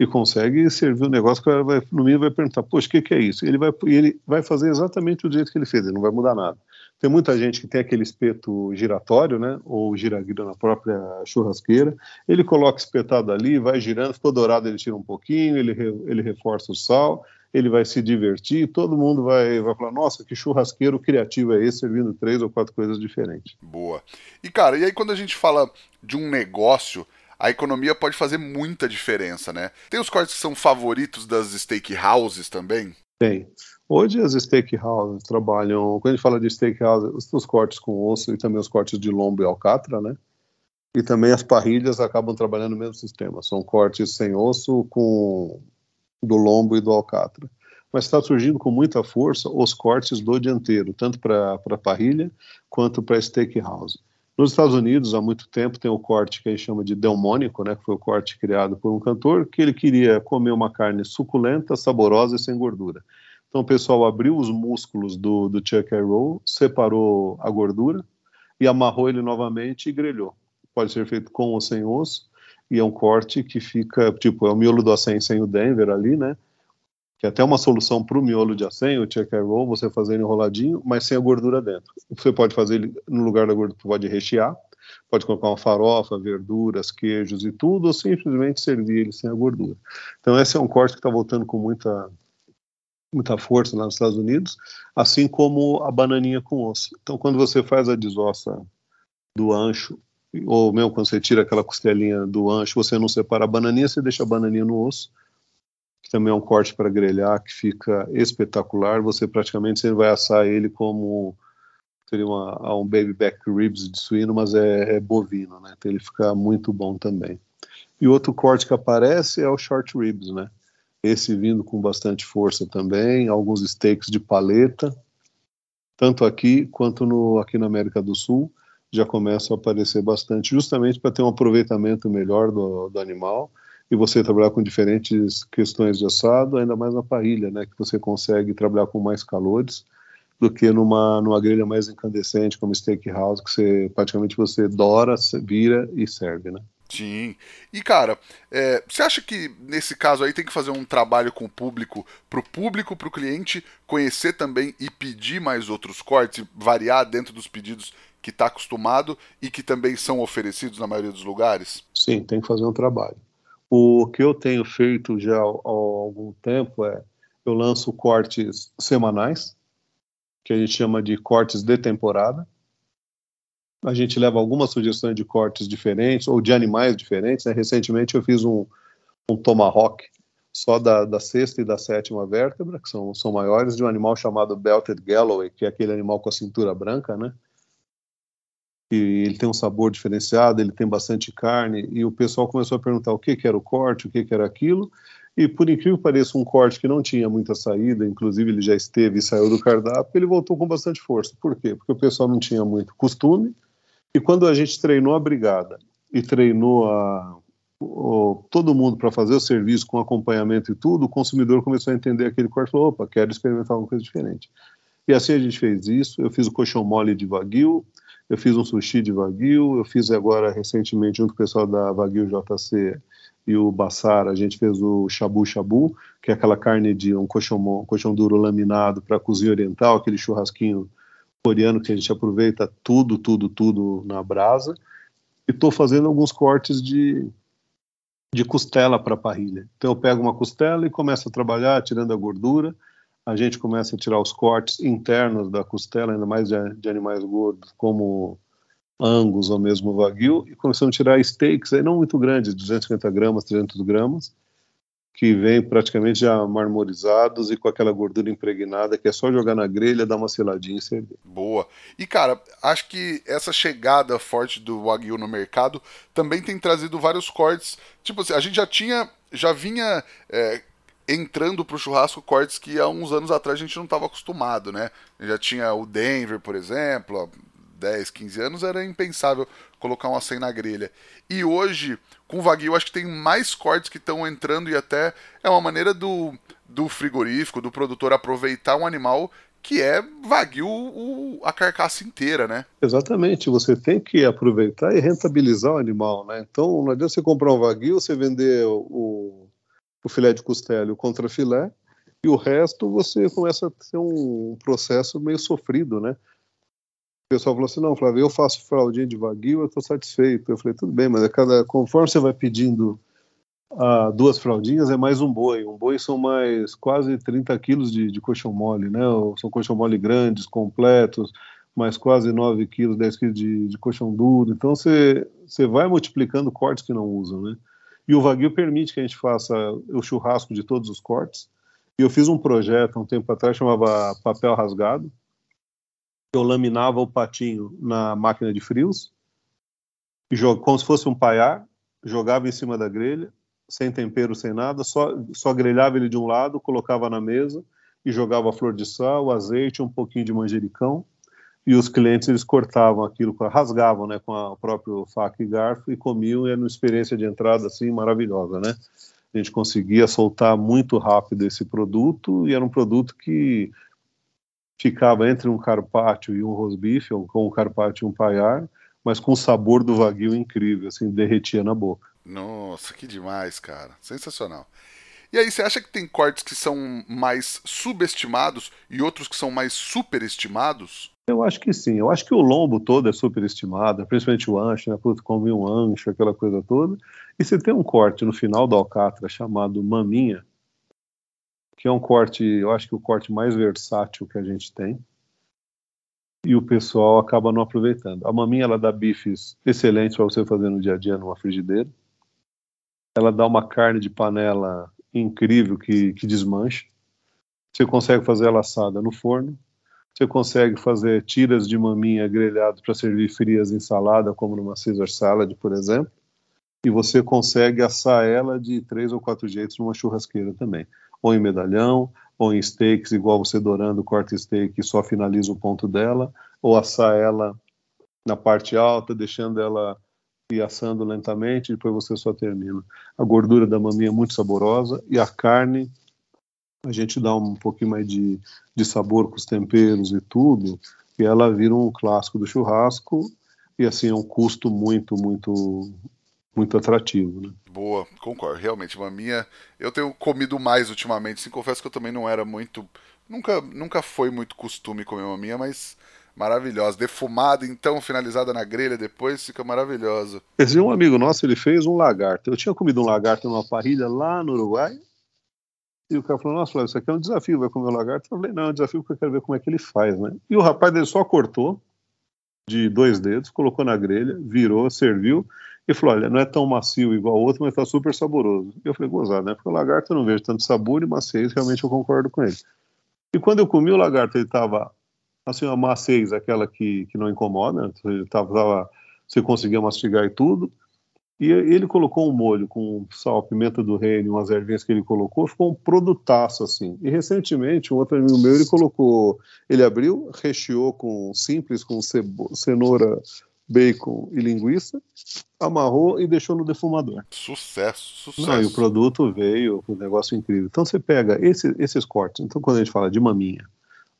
e consegue servir um negócio que o cara vai, no mínimo vai perguntar, poxa, o que, que é isso? Ele vai, ele vai fazer exatamente do jeito que ele fez, ele não vai mudar nada. Tem muita gente que tem aquele espeto giratório, né, ou giraguilho na própria churrasqueira, ele coloca espetado ali, vai girando, ficou dourado, ele tira um pouquinho, ele, ele reforça o sal, ele vai se divertir, todo mundo vai, vai falar, nossa, que churrasqueiro criativo é esse, servindo três ou quatro coisas diferentes. Boa. E cara, e aí quando a gente fala de um negócio, a economia pode fazer muita diferença, né? Tem os cortes que são favoritos das steakhouses também? Tem. Hoje as steakhouses trabalham, quando a gente fala de steakhouse, os, os cortes com osso e também os cortes de lombo e alcatra, né? E também as parrilhas acabam trabalhando no mesmo sistema. São cortes sem osso com do lombo e do alcatra. Mas está surgindo com muita força os cortes do dianteiro, tanto para parrilha quanto para steakhouse. Nos Estados Unidos, há muito tempo, tem o corte que a gente chama de delmônico, né, que foi o corte criado por um cantor, que ele queria comer uma carne suculenta, saborosa e sem gordura. Então o pessoal abriu os músculos do, do chuck roll, separou a gordura e amarrou ele novamente e grelhou. Pode ser feito com ou sem osso, e é um corte que fica, tipo, é o miolo do acém sem o Denver ali, né, que é até uma solução para o miolo de acém, o check roll, você fazer enroladinho, mas sem a gordura dentro. Você pode fazer ele no lugar da gordura, pode rechear, pode colocar uma farofa, verduras, queijos e tudo, ou simplesmente servir ele sem a gordura. Então esse é um corte que está voltando com muita muita força lá nos Estados Unidos, assim como a bananinha com osso. Então quando você faz a desossa do ancho ou mesmo quando você tira aquela costelinha do ancho, você não separa a bananinha, você deixa a bananinha no osso também é um corte para grelhar que fica espetacular. Você praticamente você vai assar ele como seria uma, um baby back ribs de suíno, mas é, é bovino, né? Então ele fica muito bom também. E outro corte que aparece é o short ribs, né? Esse vindo com bastante força também, alguns steaks de paleta, tanto aqui quanto no, aqui na América do Sul, já começam a aparecer bastante, justamente para ter um aproveitamento melhor do, do animal e você trabalhar com diferentes questões de assado, ainda mais na parrilha, né, que você consegue trabalhar com mais calores do que numa, numa grelha mais incandescente, como steakhouse, que você praticamente você dora, vira e serve, né? Sim. E cara, é, você acha que nesse caso aí tem que fazer um trabalho com o público, pro público, pro cliente conhecer também e pedir mais outros cortes, variar dentro dos pedidos que está acostumado e que também são oferecidos na maioria dos lugares? Sim, tem que fazer um trabalho. O que eu tenho feito já há algum tempo é eu lanço cortes semanais, que a gente chama de cortes de temporada. A gente leva algumas sugestões de cortes diferentes ou de animais diferentes. Né? Recentemente eu fiz um, um tomahawk só da, da, sexta e da sétima vértebra, que são, são maiores, de um animal chamado Belted Galloway, que é aquele animal com a cintura branca, né? que ele tem um sabor diferenciado, ele tem bastante carne, e o pessoal começou a perguntar o que, que era o corte, o que, que era aquilo, e por incrível que pareça, um corte que não tinha muita saída, inclusive ele já esteve e saiu do cardápio, ele voltou com bastante força. Por quê? Porque o pessoal não tinha muito costume, e quando a gente treinou a brigada e treinou a, o, todo mundo para fazer o serviço com acompanhamento e tudo, o consumidor começou a entender aquele corte falou, opa, quero experimentar alguma coisa diferente. E assim a gente fez isso, eu fiz o colchão mole de Wagyu, eu fiz um sushi de Wagyu, eu fiz agora recentemente junto com o pessoal da Wagyu JC e o Bassar, a gente fez o Shabu Shabu, que é aquela carne de um colchão, um colchão duro laminado para cozinha oriental, aquele churrasquinho coreano que a gente aproveita tudo, tudo, tudo na brasa. E estou fazendo alguns cortes de, de costela para parrilha. Então eu pego uma costela e começo a trabalhar, tirando a gordura. A gente começa a tirar os cortes internos da costela, ainda mais de, de animais gordos, como Angus ou mesmo Wagyu, e começamos a tirar steaks, aí não muito grandes, 250 gramas, 300 gramas, que vem praticamente já marmorizados e com aquela gordura impregnada, que é só jogar na grelha, dar uma seladinha e servir. Boa. E cara, acho que essa chegada forte do Wagyu no mercado também tem trazido vários cortes. Tipo assim, a gente já tinha, já vinha é, entrando pro churrasco cortes que há uns anos atrás a gente não estava acostumado, né? Já tinha o Denver, por exemplo, 10, 15 anos, era impensável colocar um acém na grelha. E hoje, com o Wagyu, acho que tem mais cortes que estão entrando e até é uma maneira do, do frigorífico, do produtor aproveitar um animal que é Wagyu o, a carcaça inteira, né? Exatamente, você tem que aproveitar e rentabilizar o animal, né? Então não adianta você comprar um Wagyu, você vender o, o filé de costela e o contrafilé, e o resto você começa a ter um processo meio sofrido, né? Pessoal falou assim, não, Flávio, eu faço fraldinha de vaguio, eu estou satisfeito. Eu falei, tudo bem, mas a cada, conforme você vai pedindo ah, duas fraldinhas, é mais um boi. Um boi são mais quase 30 quilos de, de colchão mole, né? São colchão mole grandes, completos, mais quase 9 quilos, 10 quilos de, de colchão duro. Então você, você vai multiplicando cortes que não usam, né? E o Wagyu permite que a gente faça o churrasco de todos os cortes. E eu fiz um projeto há um tempo atrás, chamava Papel Rasgado, eu laminava o patinho na máquina de frios, como se fosse um paiar, jogava em cima da grelha, sem tempero, sem nada, só, só grelhava ele de um lado, colocava na mesa e jogava a flor de sal, azeite, um pouquinho de manjericão, e os clientes eles cortavam aquilo, rasgavam, né, com a próprio faca e garfo e comiam, e era uma experiência de entrada assim maravilhosa, né? A gente conseguia soltar muito rápido esse produto e era um produto que ficava entre um carpaccio e um rosbife, ou com um carpaccio e um paiar, mas com o sabor do wagyu incrível, assim, derretia na boca. Nossa, que demais, cara. Sensacional. E aí, você acha que tem cortes que são mais subestimados e outros que são mais superestimados? Eu acho que sim. Eu acho que o lombo todo é superestimado, principalmente o ancho, né? Puta, come um ancho, aquela coisa toda. E você tem um corte no final da alcatra chamado maminha, que é um corte, eu acho que o corte mais versátil que a gente tem. E o pessoal acaba não aproveitando. A maminha ela dá bifes excelentes para você fazer no dia a dia numa frigideira. Ela dá uma carne de panela incrível que, que desmancha. Você consegue fazer ela assada no forno. Você consegue fazer tiras de maminha grelhado para servir frias em salada, como numa Caesar salad, por exemplo. E você consegue assar ela de três ou quatro jeitos numa churrasqueira também ou em medalhão, ou em steaks, igual você dourando, corta steak e só finaliza o ponto dela, ou assar ela na parte alta, deixando ela ir assando lentamente, depois você só termina. A gordura da maminha é muito saborosa e a carne, a gente dá um pouquinho mais de, de sabor com os temperos e tudo, e ela vira um clássico do churrasco, e assim é um custo muito, muito muito atrativo, né? Boa, concordo. Realmente, maminha. Eu tenho comido mais ultimamente. Sim, confesso que eu também não era muito. Nunca, nunca foi muito costume comer maminha, mas maravilhosa. Defumada, então, finalizada na grelha depois, fica maravilhosa. Esse um amigo nosso, ele fez um lagarto. Eu tinha comido um lagarto numa parrilha lá no Uruguai. E o cara falou, nossa, Flávio, isso aqui é um desafio, vai comer o um lagarto? Eu falei, não, é um desafio porque eu quero ver como é que ele faz, né? E o rapaz dele só cortou de dois dedos, colocou na grelha, virou, serviu. Ele falou: olha, não é tão macio igual o outro, mas está super saboroso. E eu falei: gozado, né? Porque o lagarto eu não vejo tanto sabor e maciez, realmente eu concordo com ele. E quando eu comi o lagarto, ele estava assim, uma maciez, aquela que, que não incomoda, né? ele tava, tava, você conseguia mastigar e tudo. E ele colocou um molho com sal, pimenta do reino, umas ervinhas que ele colocou, ficou um produtaço assim. E recentemente, um outro amigo meu, ele colocou, ele abriu, recheou com simples, com cenoura bacon e linguiça, amarrou e deixou no defumador. Sucesso, sucesso. Não, e o produto veio, um negócio incrível. Então você pega esse, esses cortes. Então quando a gente fala de maminha,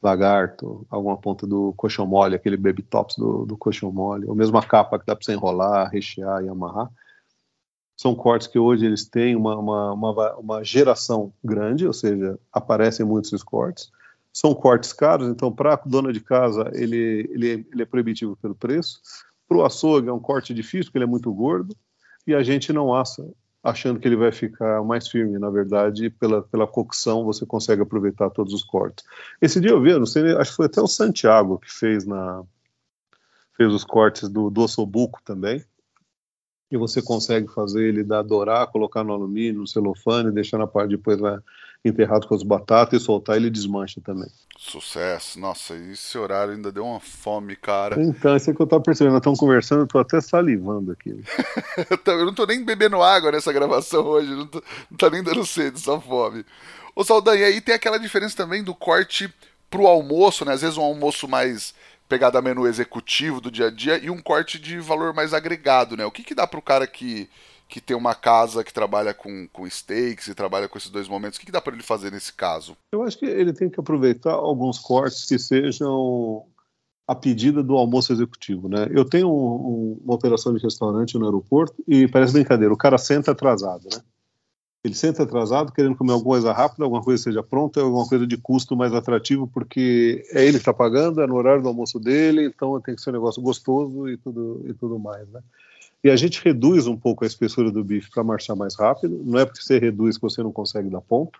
lagarto, alguma ponta do colchão mole, aquele baby tops do, do colchão mole, ou mesmo a capa que dá para você enrolar, rechear e amarrar. São cortes que hoje eles têm uma, uma, uma, uma geração grande, ou seja, aparecem muitos esses cortes. São cortes caros, então para a dona de casa ele, ele, ele é proibitivo pelo preço. Para o açougue é um corte difícil, porque ele é muito gordo, e a gente não assa achando que ele vai ficar mais firme. Na verdade, pela, pela cocção, você consegue aproveitar todos os cortes. Esse dia eu vi, não sei, acho que foi até o Santiago que fez na fez os cortes do, do ossobuco também. E você consegue fazer ele dar dourar, colocar no alumínio, no celofane, deixar na parte depois lá enterrado com as batatas e soltar ele desmancha também. Sucesso. Nossa, esse horário ainda deu uma fome, cara. Então, isso é que eu tava percebendo. Nós estamos conversando, eu tô até salivando aqui. eu não tô nem bebendo água nessa gravação hoje, não, tô, não tá nem dando sede, só fome. Ô Saldanha, aí tem aquela diferença também do corte pro almoço, né? Às vezes um almoço mais pegada menu executivo do dia a dia e um corte de valor mais agregado, né? O que, que dá pro cara que que tem uma casa que trabalha com, com steaks e trabalha com esses dois momentos, o que, que dá para ele fazer nesse caso? Eu acho que ele tem que aproveitar alguns cortes que sejam a pedida do almoço executivo, né? Eu tenho um, uma operação de restaurante no aeroporto e parece brincadeira, o cara senta atrasado, né? Ele senta atrasado querendo comer alguma coisa rápida, alguma coisa seja pronta, alguma coisa de custo mais atrativo, porque é ele que está pagando, é no horário do almoço dele, então tem que ser um negócio gostoso e tudo, e tudo mais, né? E a gente reduz um pouco a espessura do bife para marchar mais rápido. Não é porque você reduz que você não consegue dar ponto.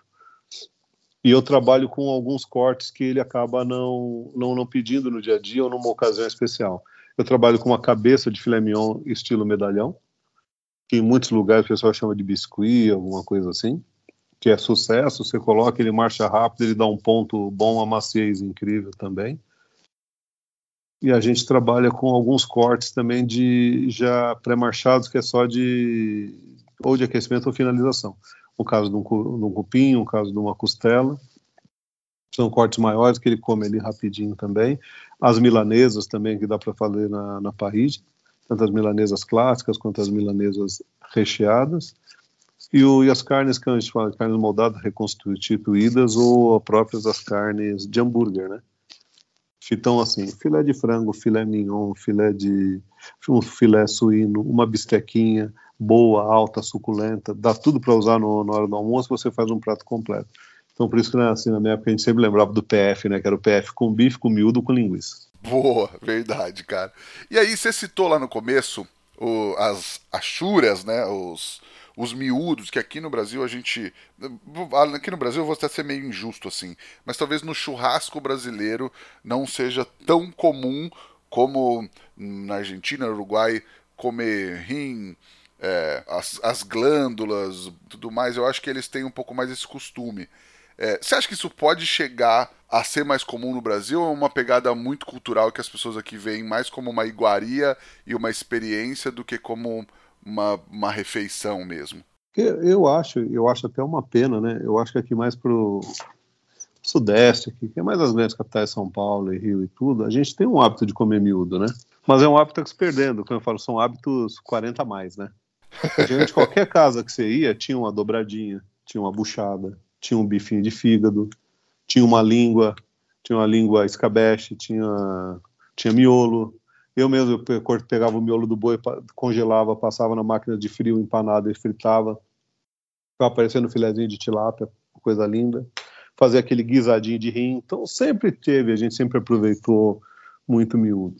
E eu trabalho com alguns cortes que ele acaba não, não, não pedindo no dia a dia ou numa ocasião especial. Eu trabalho com uma cabeça de filé mignon estilo medalhão, que em muitos lugares o pessoal chama de biscuit, alguma coisa assim, que é sucesso. Você coloca, ele marcha rápido, ele dá um ponto bom, uma maciez incrível também e a gente trabalha com alguns cortes também de já pré-marchados, que é só de ou de aquecimento ou finalização. O caso de um, de um cupim, o caso de uma costela, são cortes maiores que ele come ali rapidinho também. As milanesas também, que dá para fazer na, na parrilla, tanto as milanesas clássicas quanto as milanesas recheadas. E, o, e as carnes que a gente fala, carnes moldadas, reconstituídas, ou próprias as carnes de hambúrguer, né? Então, assim, filé de frango, filé mignon, filé de um filé suíno, uma bistequinha boa, alta, suculenta, dá tudo para usar no, na hora do almoço, você faz um prato completo. Então, por isso que, né, assim, na minha época, a gente sempre lembrava do PF, né, que era o PF com bife, com miúdo, com linguiça. Boa, verdade, cara. E aí, você citou lá no começo o, as achuras, né, os, os miúdos, que aqui no Brasil a gente. Aqui no Brasil eu vou até ser meio injusto assim, mas talvez no churrasco brasileiro não seja tão comum como na Argentina, no Uruguai, comer rim, é, as, as glândulas, tudo mais. Eu acho que eles têm um pouco mais esse costume. É, você acha que isso pode chegar a ser mais comum no Brasil ou é uma pegada muito cultural que as pessoas aqui veem mais como uma iguaria e uma experiência do que como uma, uma refeição mesmo? Eu acho, eu acho até uma pena, né? Eu acho que aqui mais pro sudeste, aqui, que é mais as grandes capitais, São Paulo e Rio e tudo, a gente tem um hábito de comer miúdo, né? Mas é um hábito que se perdendo, como eu falo, são hábitos 40 a mais, né? Gente, qualquer casa que você ia, tinha uma dobradinha, tinha uma buchada, tinha um bifinho de fígado, tinha uma língua, tinha uma língua escabeche, tinha, tinha miolo, eu mesmo pegava o miolo do boi, congelava, passava na máquina de frio, empanado e fritava. Ficava aparecendo filézinho de tilápia, coisa linda. Fazia aquele guisadinho de rim. Então sempre teve, a gente sempre aproveitou muito miúdo.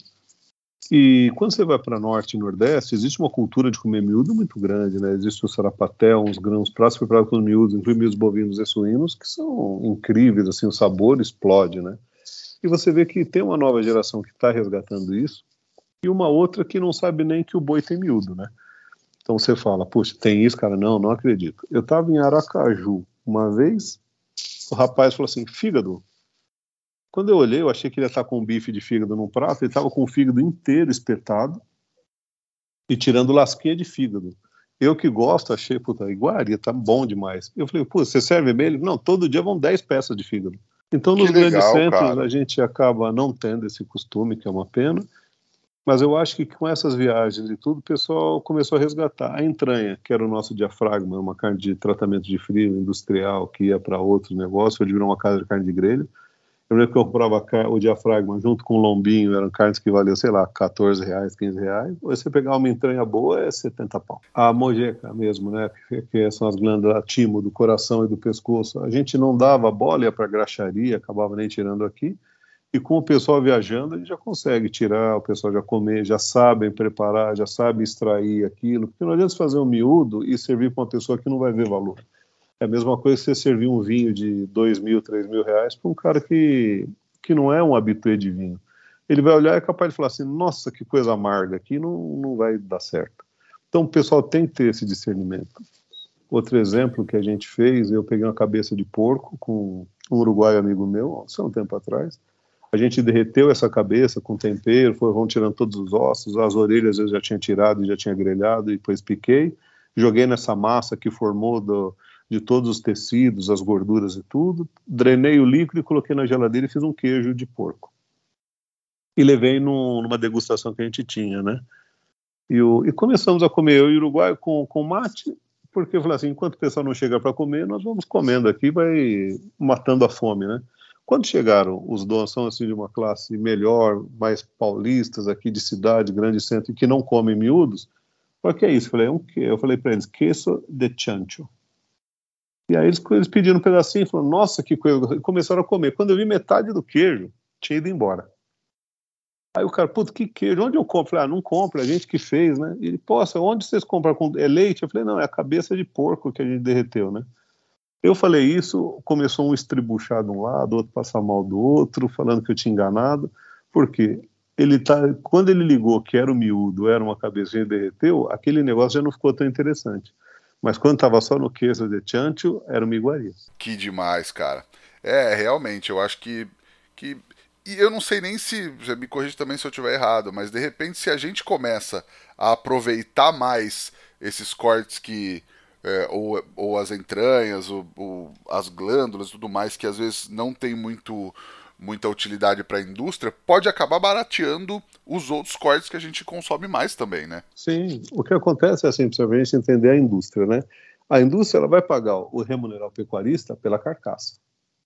E quando você vai para norte e nordeste, existe uma cultura de comer miúdo muito grande, né? Existe o sarapatel, uns grãos pratos preparados com miúdos, incluindo miúdos bovinos e suínos, que são incríveis, assim, o sabor explode, né? E você vê que tem uma nova geração que está resgatando isso, e uma outra que não sabe nem que o boi tem miúdo, né? Então você fala, puxa, tem isso, cara? Não, não acredito. Eu estava em Aracaju uma vez, o rapaz falou assim, fígado. Quando eu olhei, eu achei que ele ia estar com um bife de fígado num prato, ele estava com o fígado inteiro espetado e tirando lasquinha de fígado. Eu que gosto, achei, puta, iguaria, tá bom demais. Eu falei, pô, você serve bem? Ele, não, todo dia vão 10 peças de fígado. Então, nos legal, grandes centros, cara. a gente acaba não tendo esse costume, que é uma pena. Mas eu acho que com essas viagens e tudo, o pessoal começou a resgatar a entranha, que era o nosso diafragma, uma carne de tratamento de frio industrial que ia para outros negócios, ele virou uma casa de carne de grelha. Eu lembro que eu comprava o diafragma junto com o lombinho, eram carnes que valiam, sei lá, 14 reais, 15 reais. Você pegar uma entranha boa é 70 pau. A mojeca mesmo, né? Que, são as glândulas timo do coração e do pescoço. A gente não dava bola, para graxaria, acabava nem tirando aqui. E com o pessoal viajando, gente já consegue tirar, o pessoal já comer, já sabem preparar, já sabe extrair aquilo. Porque não adianta fazer um miúdo e servir para uma pessoa que não vai ver valor. É a mesma coisa que você servir um vinho de dois mil, três mil reais para um cara que, que não é um habitué de vinho. Ele vai olhar e é capaz de falar assim: nossa, que coisa amarga aqui, não, não vai dar certo. Então o pessoal tem que ter esse discernimento. Outro exemplo que a gente fez, eu peguei uma cabeça de porco com um uruguaio amigo meu, há um tempo atrás. A gente derreteu essa cabeça com tempero, foi, vão tirando todos os ossos, as orelhas eu já tinha tirado e já tinha grelhado, e depois piquei, joguei nessa massa que formou do, de todos os tecidos, as gorduras e tudo, drenei o líquido e coloquei na geladeira e fiz um queijo de porco. E levei num, numa degustação que a gente tinha, né? E, o, e, começamos a comer eu e o Uruguai com, com mate, porque eu falei assim, enquanto o pessoal não chega para comer, nós vamos comendo aqui, vai matando a fome, né? Quando chegaram os donos, são assim de uma classe melhor, mais paulistas aqui de cidade, grande centro, que não comem miúdos, o que é isso? Eu falei, um quê? Eu falei para eles, queso de chancho. E aí eles, eles pediram um pedacinho, falaram, nossa, que coisa, e começaram a comer. Quando eu vi metade do queijo, tinha ido embora. Aí o cara, puta, que queijo, onde eu compro? Eu falei, ah, não compra, a gente que fez, né? E ele, poxa, onde vocês compram? É leite? Eu falei, não, é a cabeça de porco que a gente derreteu, né? Eu falei isso, começou um estribuchar de um lado, outro passar mal do outro, falando que eu tinha enganado, porque ele tá, quando ele ligou que era o miúdo, era uma cabecinha e derreteu, aquele negócio já não ficou tão interessante. Mas quando estava só no queso de chancho, era uma iguaria. Que demais, cara. É, realmente, eu acho que. que e eu não sei nem se. Você me corrige também se eu estiver errado, mas de repente, se a gente começa a aproveitar mais esses cortes que. É, ou, ou as entranhas, ou, ou as glândulas e tudo mais, que às vezes não tem muito muita utilidade para a indústria, pode acabar barateando os outros cortes que a gente consome mais também, né? Sim, o que acontece é assim, para a gente entender a indústria, né? A indústria ela vai pagar o remunerar o pecuarista pela carcaça.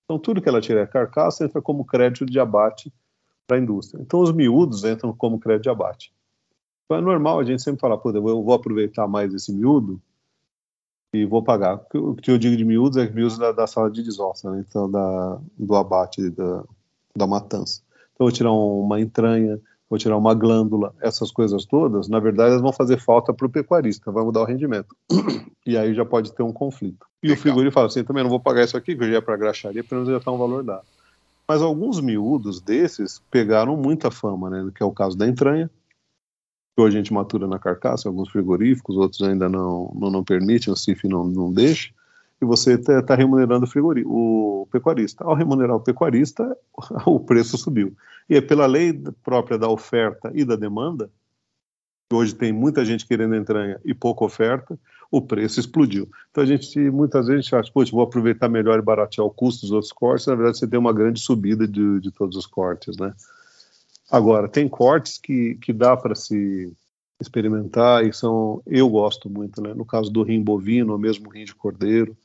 Então tudo que ela tiver carcaça entra como crédito de abate para a indústria. Então os miúdos entram como crédito de abate. Então é normal a gente sempre falar, pô, eu vou aproveitar mais esse miúdo e vou pagar. O que eu digo de miúdos é miúdos da, da sala de desossa, né? então da, do abate da, da matança. Então, vou tirar uma entranha, vou tirar uma glândula, essas coisas todas, na verdade, elas vão fazer falta para o pecuarista, vai mudar o rendimento. E aí já pode ter um conflito. E Legal. o frigorífico fala assim: também não vou pagar isso aqui, que eu já é para graxaria, pelo menos já está um valor dado. Mas alguns miúdos desses pegaram muita fama, né? Que é o caso da entranha, que hoje a gente matura na carcaça, alguns frigoríficos, outros ainda não, não, não permitem, o CIF não, não deixa e você está tá remunerando o, o pecuarista. Ao remunerar o pecuarista, o preço subiu. E é pela lei própria da oferta e da demanda, que hoje tem muita gente querendo entranha e pouca oferta, o preço explodiu. Então a gente muitas vezes acha, poxa, vou aproveitar melhor e baratear o custo dos outros cortes, na verdade você tem uma grande subida de, de todos os cortes, né? Agora, tem cortes que, que dá para se experimentar e são, eu gosto muito, né? No caso do rim bovino, ou mesmo rim de cordeiro,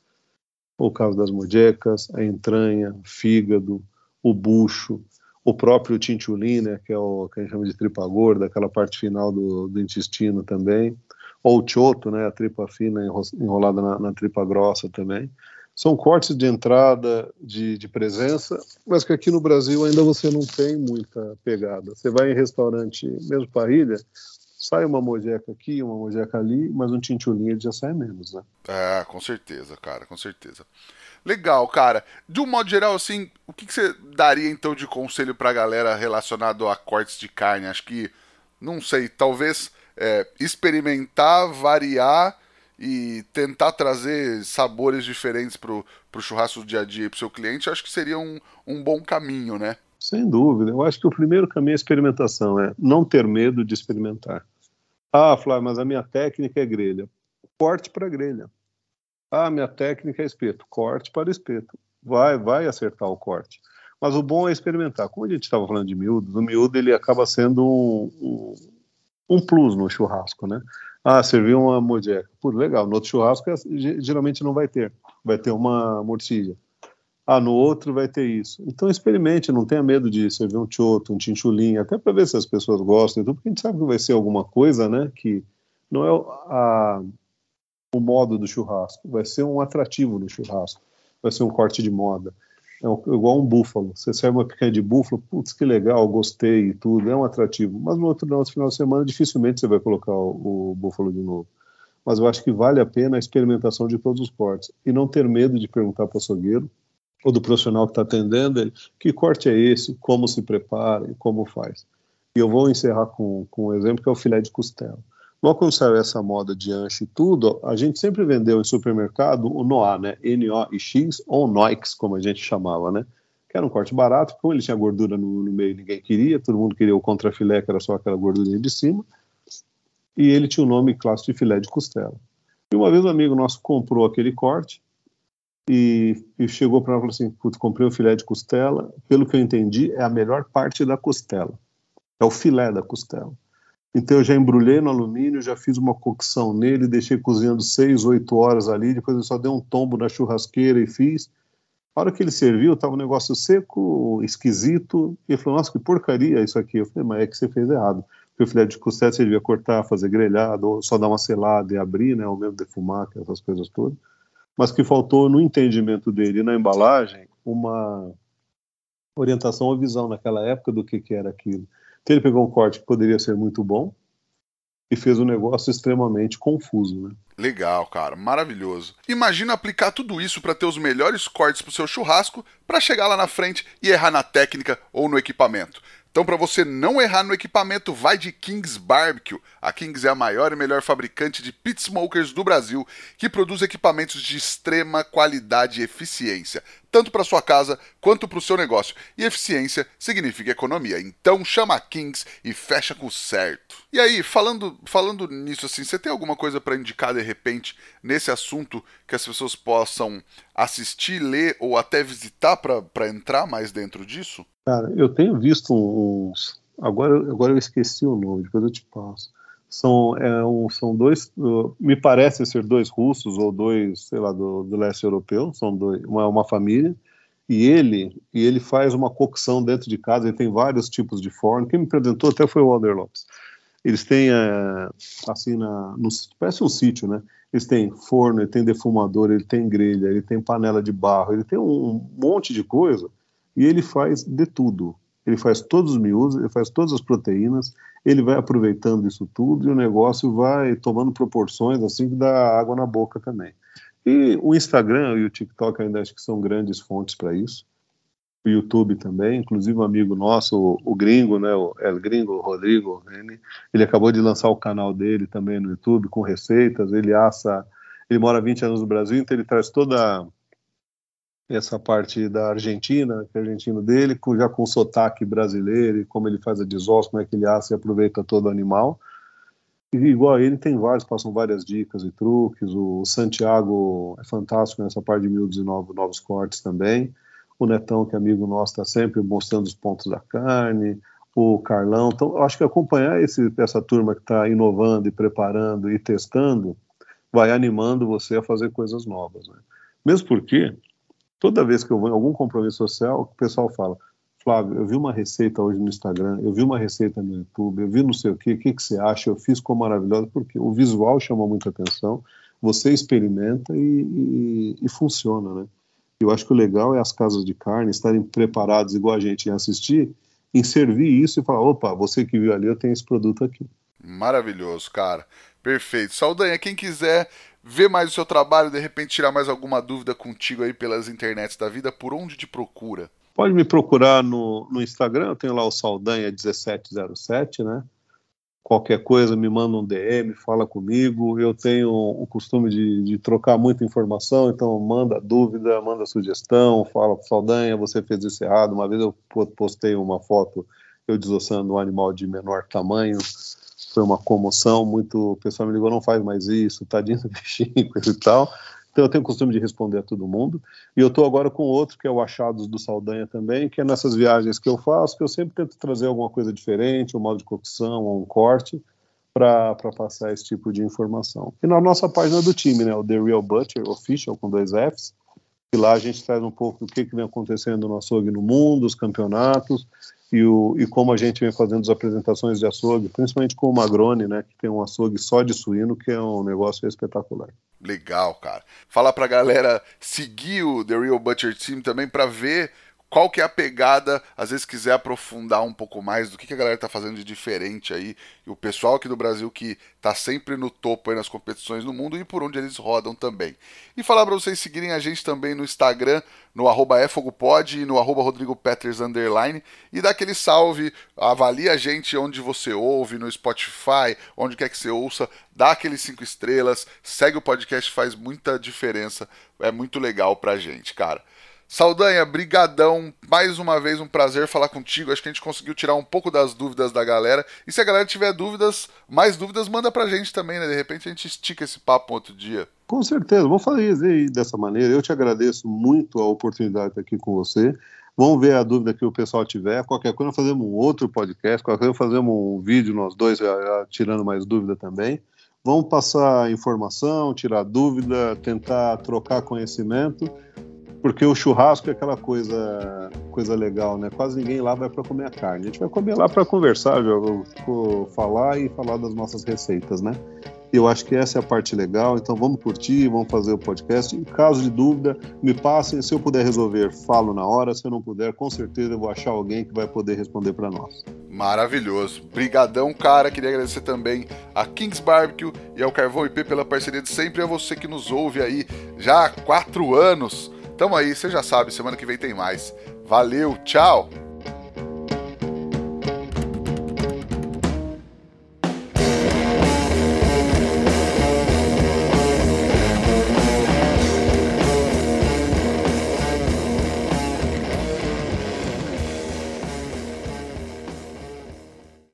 o caso das mojecas, a entranha, fígado, o bucho, o próprio tintulim, né, que é o que a gente chama de tripa gorda, aquela parte final do, do intestino também, ou o choto, né, a tripa fina enrolada na, na, tripa grossa também. São cortes de entrada, de, de presença, mas que aqui no Brasil ainda você não tem muita pegada. Você vai em restaurante, mesmo parrilha, sai uma mojeca aqui, uma mojeca ali, mas um tintulinho já sai menos, né? É, com certeza, cara, com certeza. Legal, cara. De um modo geral, assim, o que, que você daria então de conselho pra galera relacionado a cortes de carne? Acho que, não sei, talvez é, experimentar, variar e tentar trazer sabores diferentes pro, pro churrasco do dia a dia e pro seu cliente, acho que seria um, um bom caminho, né? Sem dúvida. Eu acho que o primeiro caminho é a experimentação, é não ter medo de experimentar. Ah, Flávio, mas a minha técnica é grelha. Corte para grelha. Ah, minha técnica é espeto. Corte para espeto. Vai, vai acertar o corte. Mas o bom é experimentar. Como a gente estava falando de miúdo, o miúdo ele acaba sendo um, um, plus no churrasco, né? Ah, serviu uma mojeca. Pô, legal. No outro churrasco, geralmente não vai ter. Vai ter uma morcilha. Ah, no outro vai ter isso. Então experimente, não tenha medo de servir um choto, um chinchulinho, até para ver se as pessoas gostam, porque a gente sabe que vai ser alguma coisa, né, que não é a, o modo do churrasco, vai ser um atrativo no churrasco, vai ser um corte de moda. É igual um búfalo. Você serve uma picanha de búfalo, putz, que legal, gostei e tudo, é um atrativo. Mas no outro, no outro final de semana, dificilmente você vai colocar o, o búfalo de novo. Mas eu acho que vale a pena a experimentação de todos os cortes. E não ter medo de perguntar para o açougueiro ou do profissional que está atendendo ele que corte é esse, como se prepara e como faz. E eu vou encerrar com, com um exemplo que é o filé de costela. Logo quando saiu essa moda de ancho e tudo, a gente sempre vendeu em supermercado o Noa, né? N-O-I-X, ou Noix, como a gente chamava, né? Que era um corte barato, como ele tinha gordura no, no meio, ninguém queria, todo mundo queria o contrafilé, que era só aquela gordurinha de cima. E ele tinha o nome clássico de filé de costela. E uma vez um amigo nosso comprou aquele corte e, e chegou para nós e falou assim: Putz, comprei o filé de costela. Pelo que eu entendi, é a melhor parte da costela. É o filé da costela. Então eu já embrulhei no alumínio, já fiz uma cocção nele, deixei cozinhando seis, oito horas ali, depois eu só dei um tombo na churrasqueira e fiz. A hora que ele serviu, estava um negócio seco, esquisito, e ele falou, nossa, que porcaria isso aqui. Eu falei, mas é que você fez errado. Porque o filé de costela você devia cortar, fazer grelhado, ou só dar uma selada e abrir, né, ou mesmo defumar, essas coisas todas. Mas que faltou no entendimento dele na embalagem uma orientação ou visão naquela época do que, que era aquilo. Então ele pegou um corte que poderia ser muito bom e fez um negócio extremamente confuso, né? Legal, cara, maravilhoso. Imagina aplicar tudo isso para ter os melhores cortes para seu churrasco, para chegar lá na frente e errar na técnica ou no equipamento. Então, para você não errar no equipamento, vai de Kings Barbecue. A Kings é a maior e melhor fabricante de pit smokers do Brasil, que produz equipamentos de extrema qualidade e eficiência, tanto para sua casa quanto para o seu negócio. E eficiência significa economia. Então, chama a Kings e fecha com o certo. E aí, falando, falando nisso assim, você tem alguma coisa para indicar de repente nesse assunto que as pessoas possam assistir, ler ou até visitar para entrar mais dentro disso? Cara, eu tenho visto uns. Agora, agora eu esqueci o nome, depois eu te passo. São, é um, são dois, me parece ser dois russos ou dois, sei lá, do, do leste europeu, são dois, uma, uma família, e ele, e ele faz uma cocção dentro de casa, ele tem vários tipos de forno. Quem me apresentou até foi o Walter Lopes. Eles têm, é, assim, na, no, parece um sítio, né? Eles têm forno, ele tem defumador, ele tem grelha, ele tem panela de barro, ele tem um monte de coisa e ele faz de tudo. Ele faz todos os miúdos, ele faz todas as proteínas, ele vai aproveitando isso tudo e o negócio vai tomando proporções assim que dá água na boca também. E o Instagram e o TikTok ainda acho que são grandes fontes para isso. O YouTube também, inclusive um amigo nosso, o, o Gringo, né, o El Gringo, o Rodrigo, ele, ele acabou de lançar o canal dele também no YouTube com receitas, ele assa, ele mora 20 anos no Brasil, então ele traz toda essa parte da Argentina, que é argentino dele, já com sotaque brasileiro, e como ele faz a desossa, como é que ele assa e aproveita todo o animal. E igual a ele, tem vários, passam várias dicas e truques. O Santiago é fantástico nessa parte de miúdos e novos, novos cortes também. O Netão, que é amigo nosso, está sempre mostrando os pontos da carne. O Carlão. Então, acho que acompanhar esse, essa turma que está inovando e preparando e testando vai animando você a fazer coisas novas. Né? Mesmo porque toda vez que eu vou em algum compromisso social, o pessoal fala, Flávio, eu vi uma receita hoje no Instagram, eu vi uma receita no YouTube, eu vi não sei o que, o que, que você acha? Eu fiz com maravilhosa, porque o visual chama muita atenção, você experimenta e, e, e funciona, né? Eu acho que o legal é as casas de carne estarem preparadas, igual a gente, em assistir, em servir isso e falar, opa, você que viu ali, eu tenho esse produto aqui. Maravilhoso, cara. Perfeito. Saldanha, quem quiser ver mais o seu trabalho, de repente tirar mais alguma dúvida contigo aí pelas internets da vida, por onde te procura? Pode me procurar no, no Instagram, eu tenho lá o Saldanha1707, né? Qualquer coisa, me manda um DM, fala comigo. Eu tenho o costume de, de trocar muita informação, então manda dúvida, manda sugestão, fala, Saldanha, você fez isso errado. Uma vez eu postei uma foto eu desossando um animal de menor tamanho, foi uma comoção, muito, o pessoal me ligou, não faz mais isso, tadinho do bichinho, e tal. Então eu tenho o costume de responder a todo mundo. E eu estou agora com outro, que é o Achados do Saldanha também, que é nessas viagens que eu faço, que eu sempre tento trazer alguma coisa diferente, um modo de cocção, um corte, para passar esse tipo de informação. E na nossa página do time, né, o The Real Butcher Official, com dois Fs, E lá a gente traz um pouco do que, que vem acontecendo no açougue no mundo, os campeonatos, e, o, e como a gente vem fazendo as apresentações de açougue, principalmente com o Magrone, né, que tem um açougue só de suíno, que é um negócio espetacular. Legal, cara. Fala pra galera seguir o The Real Butcher Team também para ver qual que é a pegada, às vezes quiser aprofundar um pouco mais do que, que a galera está fazendo de diferente aí, e o pessoal aqui do Brasil que está sempre no topo nas competições do mundo e por onde eles rodam também. E falar para vocês seguirem a gente também no Instagram, no arroba efogopod e no arroba rodrigopeters e dá aquele salve, avalie a gente onde você ouve, no Spotify, onde quer que você ouça, dá aqueles cinco estrelas, segue o podcast, faz muita diferença, é muito legal pra gente, cara. Saldanha, brigadão, mais uma vez um prazer falar contigo. Acho que a gente conseguiu tirar um pouco das dúvidas da galera. E se a galera tiver dúvidas, mais dúvidas, manda pra gente também, né? De repente a gente estica esse papo outro dia. Com certeza, vou fazer dessa maneira. Eu te agradeço muito a oportunidade de estar aqui com você. Vamos ver a dúvida que o pessoal tiver. Qualquer coisa, fazemos um outro podcast. Qualquer coisa, fazemos um vídeo, nós dois, tirando mais dúvida também. Vamos passar informação, tirar dúvida, tentar trocar conhecimento porque o churrasco é aquela coisa coisa legal, né? Quase ninguém lá vai para comer a carne. A gente vai comer lá para conversar, falar e falar das nossas receitas, né? Eu acho que essa é a parte legal, então vamos curtir, vamos fazer o podcast. Em caso de dúvida, me passem. Se eu puder resolver, falo na hora. Se eu não puder, com certeza eu vou achar alguém que vai poder responder para nós. Maravilhoso. Brigadão, cara. Queria agradecer também a Kings Barbecue e ao Carvão IP pela parceria de sempre. E a você que nos ouve aí já há quatro anos. Tamo aí, você já sabe, semana que vem tem mais. Valeu, tchau!